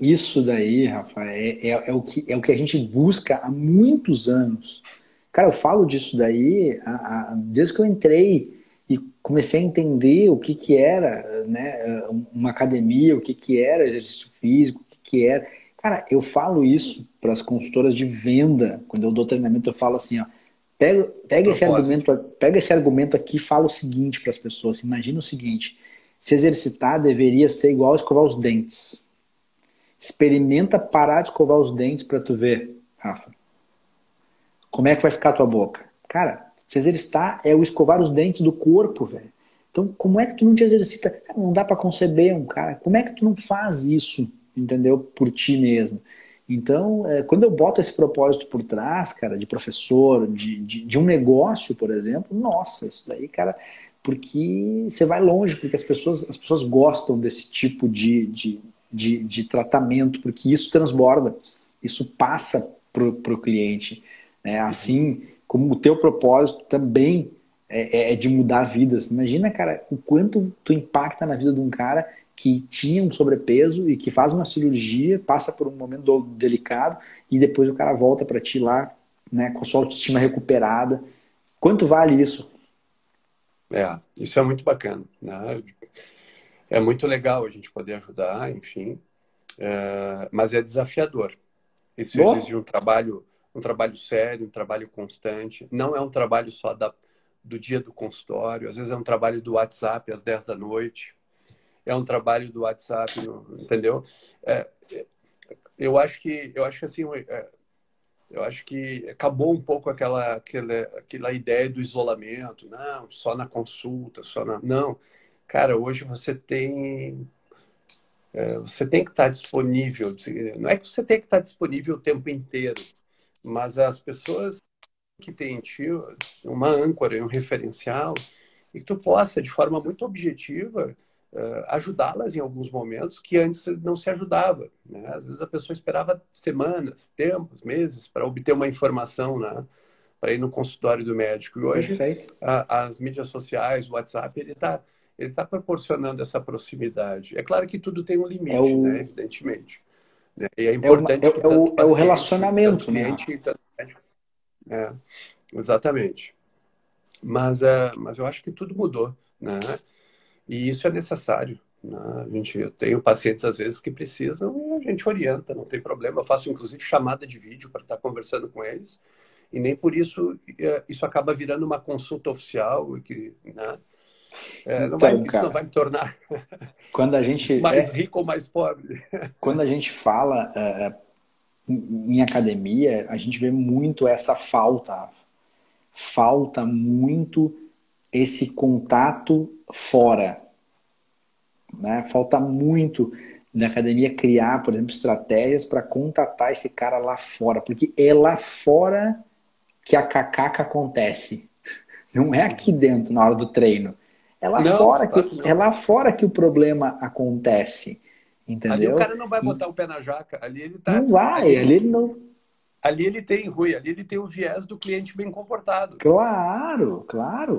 isso daí, Rafa, é, é, é, o que, é o que a gente busca há muitos anos. Cara, eu falo disso daí a, a, desde que eu entrei e comecei a entender o que, que era né, uma academia, o que, que era exercício físico, o que, que era. Cara, eu falo isso para as consultoras de venda. Quando eu dou treinamento, eu falo assim, ó, pega, pega esse argumento, pega esse argumento aqui e fala o seguinte para as pessoas. Imagina o seguinte: se exercitar deveria ser igual a escovar os dentes. Experimenta parar de escovar os dentes para tu ver, Rafa. Como é que vai ficar a tua boca? Cara, se exercitar é o escovar os dentes do corpo, velho. Então, como é que tu não te exercita? Não dá para conceber um cara. Como é que tu não faz isso? Entendeu? Por ti mesmo. Então, é, quando eu boto esse propósito por trás, cara, de professor, de, de, de, um negócio, por exemplo, nossa, isso daí, cara, porque você vai longe, porque as pessoas, as pessoas gostam desse tipo de, de, de, de tratamento, porque isso transborda, isso passa para o cliente. Né? Assim como o teu propósito também é, é, é de mudar vidas. Imagina, cara, o quanto tu impacta na vida de um cara que tinha um sobrepeso e que faz uma cirurgia, passa por um momento delicado e depois o cara volta para ti lá, né, com a sua autoestima recuperada. Quanto vale isso? É, isso é muito bacana, né? É muito legal a gente poder ajudar, enfim, é, mas é desafiador. Isso Boa. exige um trabalho, um trabalho sério, um trabalho constante. Não é um trabalho só da, do dia do consultório, às vezes é um trabalho do WhatsApp às 10 da noite, é um trabalho do WhatsApp, entendeu? É, eu acho que eu acho que assim é, eu acho que acabou um pouco aquela, aquela aquela ideia do isolamento, não, só na consulta, só na não, cara, hoje você tem é, você tem que estar disponível, não é que você tem que estar disponível o tempo inteiro, mas as pessoas que têm ti uma âncora, um referencial, e que tu possa, de forma muito objetiva, uh, ajudá-las em alguns momentos que antes não se ajudava. Né? Às vezes a pessoa esperava semanas, tempos, meses para obter uma informação, né? para ir no consultório do médico. E hoje a, as mídias sociais, o WhatsApp, ele está ele está proporcionando essa proximidade. É claro que tudo tem um limite, é o... né? evidentemente. Né? E é importante. É, uma, é, é, o, é o relacionamento, né? Cliente, é, exatamente. Mas, é, mas eu acho que tudo mudou. Né? E isso é necessário. Né? A gente, eu tenho pacientes, às vezes, que precisam e a gente orienta, não tem problema. Eu faço, inclusive, chamada de vídeo para estar conversando com eles. E nem por isso é, isso acaba virando uma consulta oficial. Que, né? É, não, então, vai, cara, não vai me tornar quando a gente mais é, rico ou mais pobre. Quando a gente fala é, em academia, a gente vê muito essa falta. Falta muito esse contato fora. Né? Falta muito na academia criar, por exemplo, estratégias para contatar esse cara lá fora, porque é lá fora que a cacaca acontece. Não é aqui dentro na hora do treino. É lá, não, fora, que, é lá fora que o problema acontece. Entendeu? Ali o cara não vai botar o pé na jaca. Ali ele tá. Não vai, ali, ali ele não ali ele tem, Rui, ali ele tem o viés do cliente bem comportado. Claro, claro.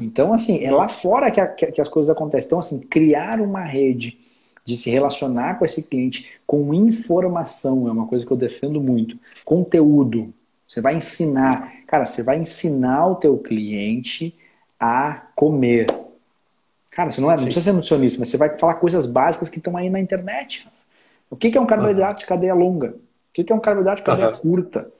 Então, assim, é lá fora que, a, que, as coisas acontecem. Então, assim, criar uma rede de se relacionar com esse cliente com informação é uma coisa que eu defendo muito. Conteúdo. Você vai ensinar. Cara, você vai ensinar o teu cliente a comer. Cara, você não, é, não precisa ser nutricionista, mas você vai falar coisas básicas que estão aí na internet. O que é um carboidrato de cadeia longa? O que é um carboidrato de cadeia uhum. curta?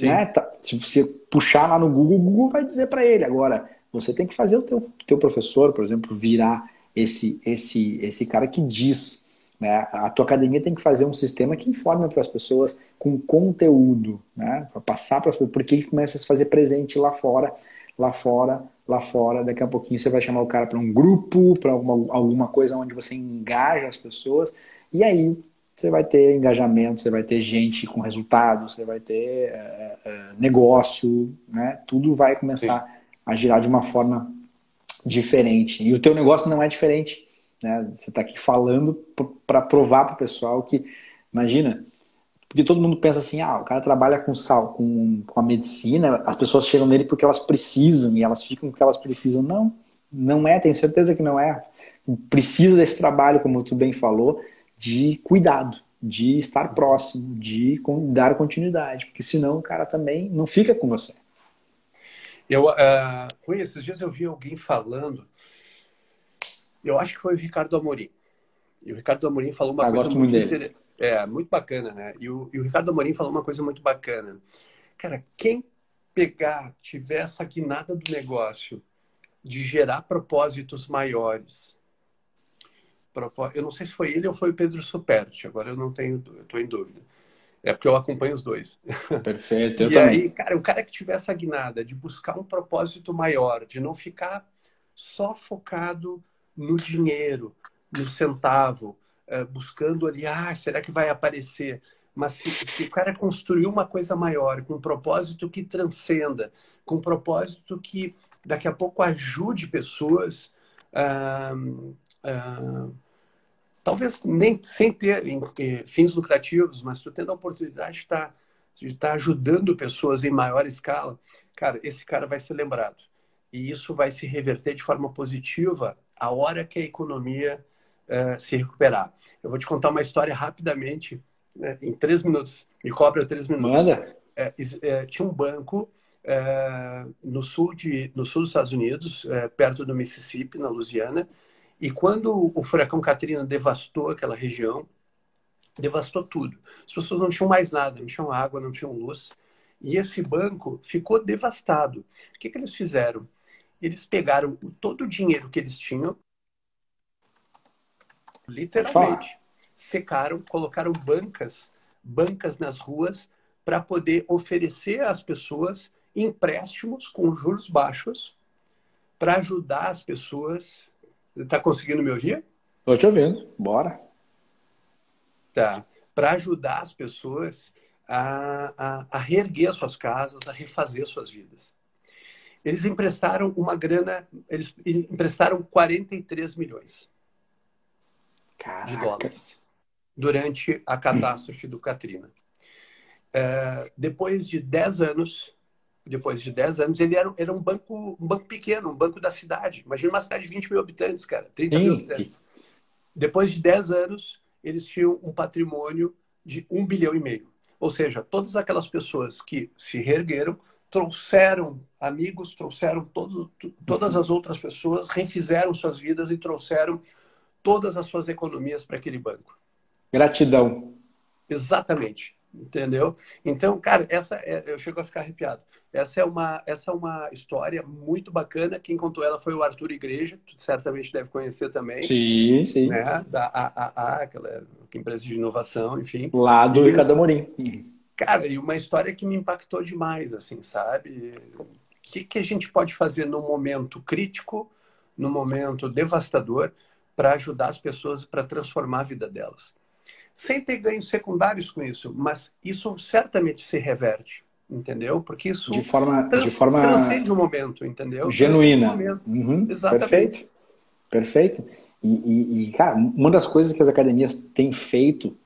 Né? Tá, se você puxar lá no Google, o Google vai dizer para ele. Agora, você tem que fazer o teu, teu professor, por exemplo, virar esse, esse, esse cara que diz. Né? A tua academia tem que fazer um sistema que informe para as pessoas com conteúdo, né? para passar para as pessoas, porque ele começa a se fazer presente lá fora, lá fora, lá fora. Daqui a pouquinho você vai chamar o cara para um grupo, para alguma, alguma coisa onde você engaja as pessoas, e aí você vai ter engajamento, você vai ter gente com resultado, você vai ter é, é, negócio, né? Tudo vai começar Sim. a girar de uma forma diferente. E o teu negócio não é diferente, né? Você está aqui falando para provar para o pessoal que, imagina, porque todo mundo pensa assim, ah, o cara trabalha com sal, com, com a medicina, as pessoas chegam nele porque elas precisam e elas ficam com o que elas precisam. Não, não é, tenho certeza que não é. Precisa desse trabalho, como tu bem falou, de cuidado, de estar próximo, de dar continuidade, porque senão o cara também não fica com você. Eu, uh, esses dias eu vi alguém falando, eu acho que foi o Ricardo Amorim. E o Ricardo Amorim falou uma ah, coisa muito, muito é, muito bacana, né? E o, e o Ricardo Amorim falou uma coisa muito bacana. Cara, quem pegar, tiver essa guinada do negócio de gerar propósitos maiores, eu não sei se foi ele ou foi o Pedro Superti, agora eu não tenho, eu estou em dúvida. É porque eu acompanho os dois. Perfeito, eu e também. aí, cara, o cara que tiver essa guinada de buscar um propósito maior, de não ficar só focado no dinheiro, no centavo, eh, buscando ali, ah, será que vai aparecer? Mas se, se, o cara construir uma coisa maior, com um propósito que transcenda, com um propósito que daqui a pouco ajude pessoas, talvez nem sem ter fins lucrativos, mas tu tendo a oportunidade de estar, tá, de estar tá ajudando pessoas em maior escala, cara, esse cara vai ser lembrado. E isso vai se reverter de forma positiva a hora que a economia uh, se recuperar. Eu vou te contar uma história rapidamente, né, em três minutos. Me cobra três minutos. Manda. É, é, tinha um banco é, no, sul de, no sul dos Estados Unidos, perto do Mississippi, na Louisiana, e quando o furacão Katrina devastou aquela região, devastou tudo. As pessoas não tinham mais nada, não tinham água, não tinham luz. E esse banco ficou devastado. O que, que eles fizeram? Eles pegaram todo o dinheiro que eles tinham, literalmente, secaram, colocaram bancas, bancas nas ruas para poder oferecer às pessoas empréstimos com juros baixos para ajudar as pessoas Está conseguindo me ouvir? Estou te ouvindo. Bora. Tá. Para ajudar as pessoas a, a, a reerguer suas casas, a refazer suas vidas. Eles emprestaram uma grana, eles emprestaram 43 milhões Caraca. de dólares durante a catástrofe do Katrina. É, depois de 10 anos, depois de 10 anos, ele era, era um, banco, um banco pequeno, um banco da cidade. Imagina uma cidade de 20 mil habitantes, cara, 30 Sim. mil habitantes. Depois de 10 anos, eles tinham um patrimônio de 1 bilhão e meio. Ou seja, todas aquelas pessoas que se reergueram trouxeram amigos, trouxeram todo, todas as outras pessoas, refizeram suas vidas e trouxeram todas as suas economias para aquele banco. Gratidão. Exatamente entendeu? Então, cara, essa é, eu chego a ficar arrepiado. Essa é uma essa é uma história muito bacana. Quem contou ela foi o Arthur Igreja, tu certamente deve conhecer também. Sim, sim. Né? Da AAA, aquela empresa de inovação, enfim. Lá do e, Ricardo Amorim. Cara, e uma história que me impactou demais, assim, sabe? O que, que a gente pode fazer no momento crítico, no momento devastador, para ajudar as pessoas, para transformar a vida delas? Sem ter ganhos secundários com isso, mas isso certamente se reverte, entendeu? Porque isso de forma trans, de forma transcende o momento, entendeu? Genuína. Momento. Uhum, Exatamente. Perfeito. Perfeito. E, e, e, cara, uma das coisas que as academias têm feito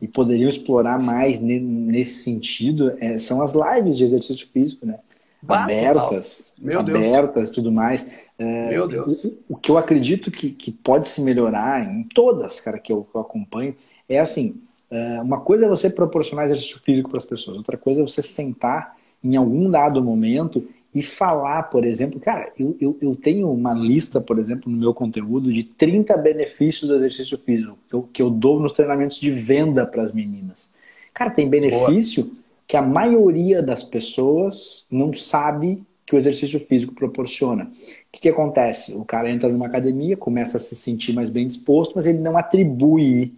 e poderiam explorar mais nesse sentido é, são as lives de exercício físico, né? Bah, abertas, abertas, tudo mais. É, Meu Deus. O, o, que eu acredito que, que pode se melhorar em todas, cara, que eu, que eu acompanho, é assim, é, uma coisa é você proporcionar exercício físico para as pessoas, outra coisa é você sentar em algum dado momento e falar, por exemplo, cara, eu, eu, eu tenho uma lista, por exemplo, no meu conteúdo de 30 benefícios do exercício físico que eu, que eu dou nos treinamentos de venda para as meninas. Cara, tem benefício Boa. que a maioria das pessoas não sabe que o exercício físico proporciona. O que, que acontece? O cara entra numa academia, começa a se sentir mais bem disposto, mas ele não atribui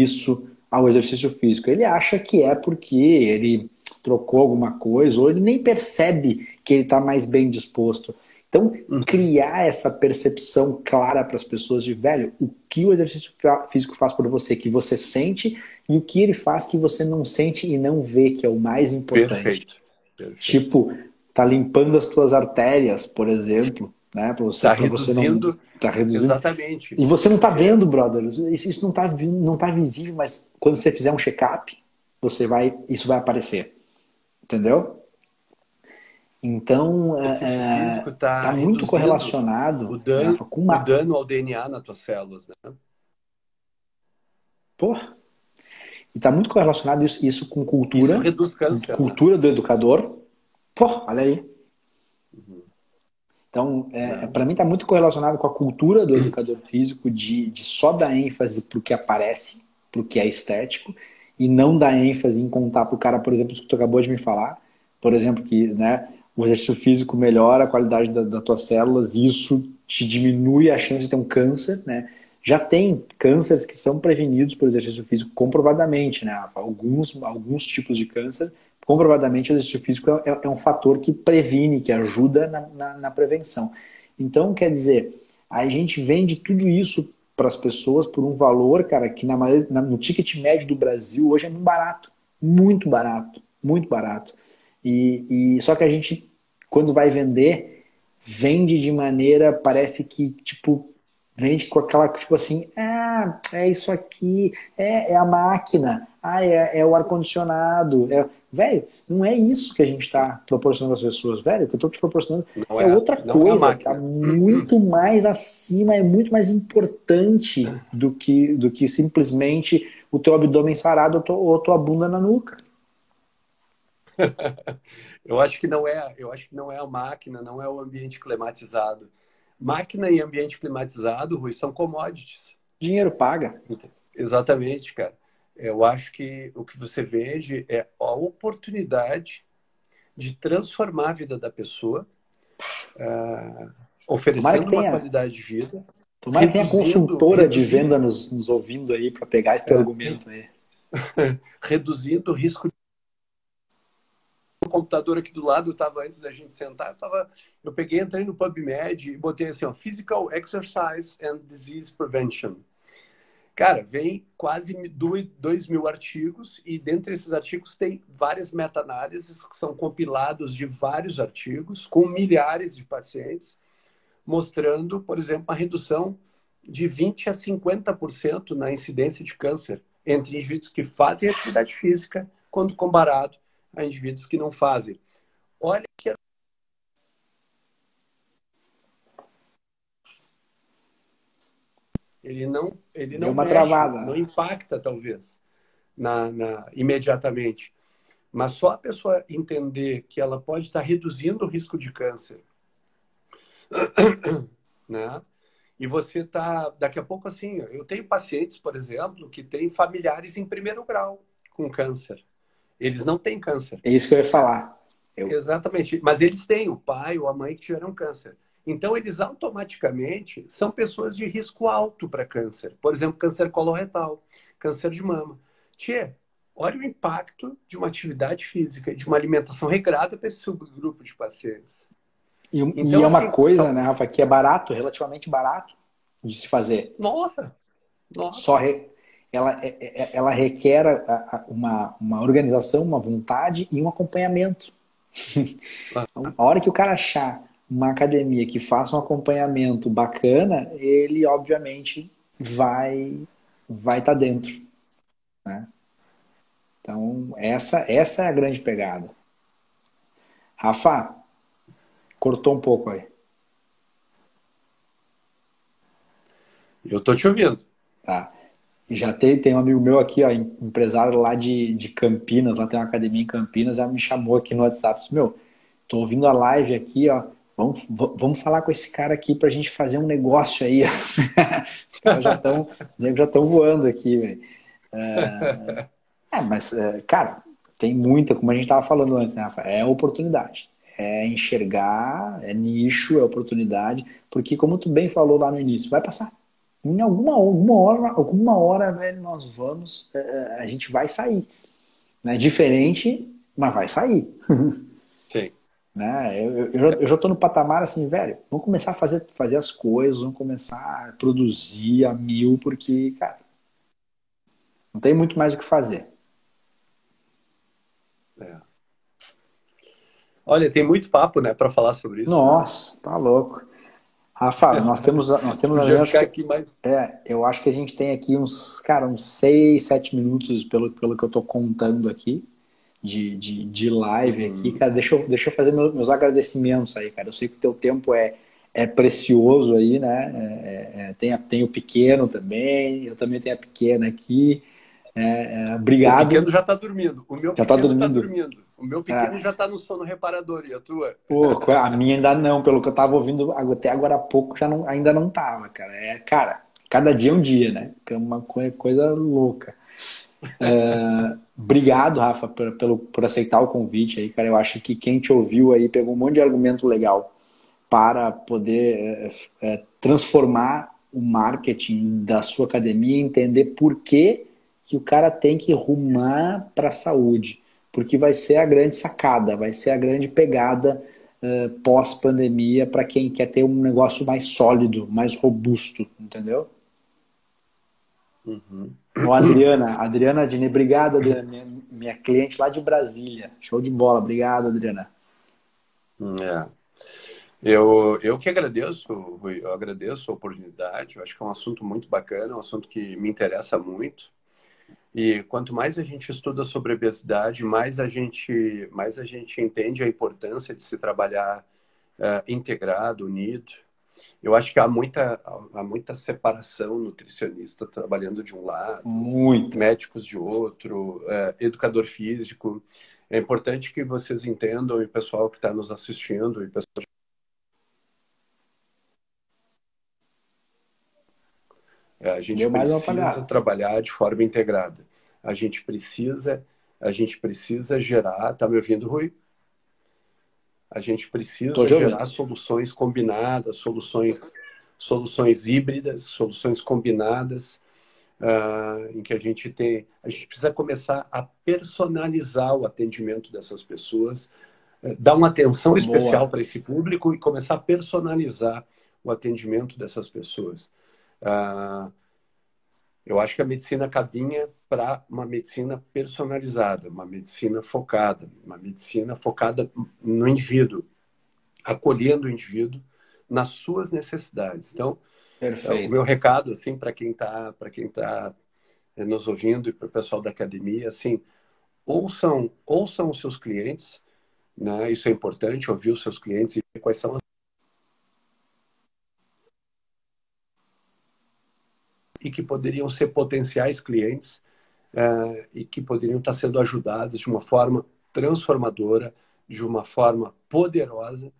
isso ao exercício físico. Ele acha que é porque ele trocou alguma coisa, ou ele nem percebe que ele está mais bem disposto. Então, uhum. criar essa percepção clara para as pessoas de, velho, o que o exercício físico faz por você, que você sente, e o que ele faz que você não sente e não vê, que é o mais importante. Perfeito. Perfeito. Tipo, tá limpando as tuas artérias, por exemplo, né? Pra você, tá reduzindo, você não, tá reduzindo. Exatamente. E você não tá vendo, brother. Isso, isso não, tá, não tá visível, mas quando você fizer um check-up, você vai, isso vai aparecer. Entendeu? Então, o é, físico tá, tá muito correlacionado o dano, né, com uma... o dano ao DNA nas tuas células, né? Porra. E está muito correlacionado isso, isso com cultura. Isso reduz câncer. Né? Cultura né? do educador. Porra, olha aí. Então, é, é. para mim está muito correlacionado com a cultura do educador físico de, de só dar ênfase para o que aparece, para o que é estético, e não dar ênfase em contar para o cara, por exemplo, isso que tu acabou de me falar, por exemplo, que né, o exercício físico melhora a qualidade da, das tuas células, e isso te diminui a chance de ter um câncer, né? Já tem cânceres que são prevenidos por exercício físico comprovadamente, né? Alguns, alguns tipos de câncer, comprovadamente o exercício físico é, é, é um fator que previne, que ajuda na, na, na prevenção. Então, quer dizer, a gente vende tudo isso para as pessoas por um valor, cara, que na, no ticket médio do Brasil hoje é muito barato. Muito barato. Muito barato. E, e só que a gente, quando vai vender, vende de maneira, parece que, tipo, vende com aquela, tipo assim, ah, é isso aqui, é, é a máquina, ah, é, é o ar-condicionado. É... Velho, não é isso que a gente está proporcionando às pessoas, velho. O que eu estou te proporcionando não é, é outra coisa, é tá muito mais acima, é muito mais importante do que, do que simplesmente o teu abdômen sarado ou, tua bunda na nuca. eu acho que não é, eu acho que não é a máquina, não é o ambiente climatizado. Máquina e ambiente climatizado, Rui, são commodities. Dinheiro paga. Exatamente, cara. Eu acho que o que você vende é a oportunidade de transformar a vida da pessoa, uh, oferecendo uma qualidade de vida. Tomara que tenha consultora de venda nos, nos ouvindo aí para pegar esse teu é, argumento aí. reduzindo o risco o computador aqui do lado, estava antes da gente sentar, eu, tava, eu peguei, entrei no PubMed e botei assim, ó, Physical Exercise and Disease Prevention. Cara, vem quase dois, dois mil artigos e dentre esses artigos tem várias meta-análises que são compilados de vários artigos com milhares de pacientes, mostrando, por exemplo, uma redução de 20 a 50% na incidência de câncer entre indivíduos que fazem atividade física quando comparado a indivíduos que não fazem. Olha que ele não ele não uma mexe, travada. não impacta talvez na, na, imediatamente mas só a pessoa entender que ela pode estar reduzindo o risco de câncer né e você tá daqui a pouco assim eu tenho pacientes por exemplo que têm familiares em primeiro grau com câncer eles não têm câncer. É isso que eu ia falar. Eu... Exatamente. Mas eles têm o pai ou a mãe que tiveram câncer. Então, eles automaticamente são pessoas de risco alto para câncer. Por exemplo, câncer coloretal, câncer de mama. Tchê, olha o impacto de uma atividade física, de uma alimentação regrada para esse subgrupo de pacientes. E, então, e é uma assim, coisa, então... né, Rafa, que é barato, relativamente barato de se fazer. Nossa! Nossa. Só, re ela, é, é, ela requer uma, uma organização, uma vontade e um acompanhamento. a hora que o cara achar uma academia que faça um acompanhamento bacana, ele obviamente vai vai estar tá dentro. Né? Então, essa, essa é a grande pegada. Rafa, cortou um pouco aí. Eu tô te ouvindo. Tá já tem, tem um amigo meu aqui, ó, empresário lá de, de Campinas, lá tem uma academia em Campinas, já me chamou aqui no WhatsApp, disse, meu, tô ouvindo a live aqui, ó, vamos, vamos falar com esse cara aqui pra gente fazer um negócio aí. Os caras já estão voando aqui. É, é, mas, é, cara, tem muita, como a gente tava falando antes, né, Rafa? É oportunidade. É enxergar, é nicho, é oportunidade, porque como tu bem falou lá no início, vai passar em alguma, alguma hora, alguma hora, velho, nós vamos, é, é, a gente vai sair. Né? Diferente, mas vai sair. Sim. Né? Eu, eu, eu já estou no patamar assim, velho, vamos começar a fazer, fazer as coisas, vamos começar a produzir a mil, porque, cara, Não tem muito mais o que fazer. É. Olha, tem muito papo, né, para falar sobre isso. Nossa, tá louco. Rafa, nós temos, nós temos Podia ficar aqui mais. É, eu acho que a gente tem aqui uns, cara, uns 6, 7 minutos, pelo, pelo que eu tô contando aqui, de, de, de live aqui. Hum. Cara, deixa eu, deixa eu fazer meus, meus agradecimentos aí, cara. Eu sei que o teu tempo é, é precioso aí, né? É, é, tem, a, tem o pequeno também, eu também tenho a pequena aqui. É, é, obrigado. O pequeno já está dormindo. O meu já tá pequeno está dormindo. Tá dormindo. O meu pequeno é. já está no sono reparador. E a tua? Pô, a minha ainda não. Pelo que eu estava ouvindo até agora há pouco, já não, ainda não tava, cara. É, cara, cada dia é um dia, né? É uma coisa louca. É, obrigado, Rafa, por, pelo, por aceitar o convite aí, cara. Eu acho que quem te ouviu aí pegou um monte de argumento legal para poder é, é, transformar o marketing da sua academia, entender por que que o cara tem que rumar para a saúde, porque vai ser a grande sacada, vai ser a grande pegada uh, pós-pandemia para quem quer ter um negócio mais sólido, mais robusto, entendeu? Uhum. Adriana, Adriana Dini, obrigado, Adriana, minha, minha, cliente lá de Brasília. Show de bola, obrigado, Adriana. É. Eu, eu que agradeço, eu agradeço a oportunidade. Eu acho que é um assunto muito bacana, um assunto que me interessa muito. E quanto mais a gente estuda sobre obesidade, mais a gente, mais a gente entende a importância de se trabalhar uh, integrado, unido. Eu acho que há muita, há muita separação nutricionista trabalhando de um lado, muito. médicos de outro, uh, educador físico. É importante que vocês entendam, e o pessoal que está nos assistindo, e pessoal É, a gente precisa trabalhar de forma integrada. A gente precisa, a gente precisa gerar. Tá me ouvindo, Rui? A gente precisa gerar soluções combinadas, soluções, soluções híbridas, soluções combinadas, uh, em que a gente tem. A gente precisa começar a personalizar o atendimento dessas pessoas, uh, dar uma atenção Boa. especial para esse público e começar a personalizar o atendimento dessas pessoas. Uh, eu acho que a medicina cabinha para uma medicina personalizada, uma medicina focada, uma medicina focada no indivíduo, acolhendo o indivíduo nas suas necessidades. Então, Perfeito. o meu recado assim para quem está para quem tá eh, nos ouvindo e para o pessoal da academia, assim, ouçam ouçam os seus clientes, né? Isso é importante, ouvir os seus clientes e ver quais são as e que poderiam ser potenciais clientes uh, e que poderiam estar sendo ajudados de uma forma transformadora, de uma forma poderosa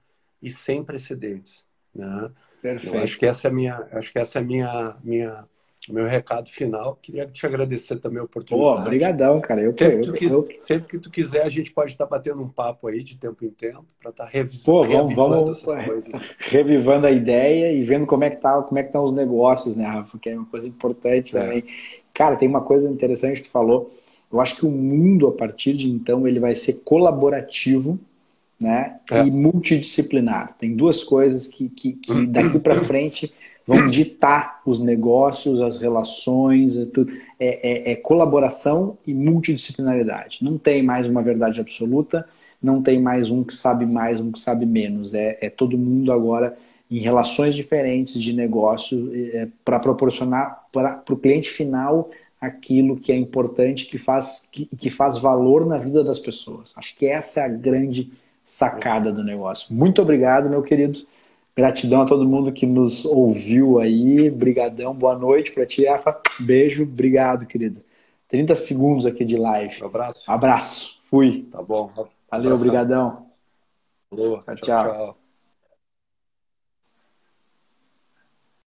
e sem precedentes. Né? Perfeito. Eu acho que essa é minha, acho que essa é minha, minha meu recado final. Queria te agradecer também a oportunidade. Pô, obrigadão, cara. Eu, sempre, eu, que, eu, sempre que tu quiser, a gente pode estar batendo um papo aí de tempo em tempo para estar tá revis... Pô, vamos, revivando vamos, essas coisas. Revivando a ideia e vendo como é que tá, como é que estão os negócios, né, Rafa? Que é uma coisa importante é. também. Cara, tem uma coisa interessante que tu falou. Eu acho que o mundo, a partir de então, ele vai ser colaborativo né? É. e multidisciplinar. Tem duas coisas que, que, que daqui para frente vão ditar os negócios, as relações, é, tudo. É, é, é, colaboração e multidisciplinaridade. Não tem mais uma verdade absoluta, não tem mais um que sabe mais, um que sabe menos. É, é todo mundo agora em relações diferentes de negócio é, para proporcionar para o cliente final aquilo que é importante, que faz, que, que faz valor na vida das pessoas. Acho que essa é a grande sacada do negócio. Muito obrigado, meu querido. Gratidão a todo mundo que nos ouviu aí. Brigadão, boa noite para ti, Rafa. Beijo, obrigado, querido. 30 segundos aqui de live. Um abraço. Abraço. Fui. Tá bom. Valeu, obrigadão. Falou, tchau. tchau. tchau.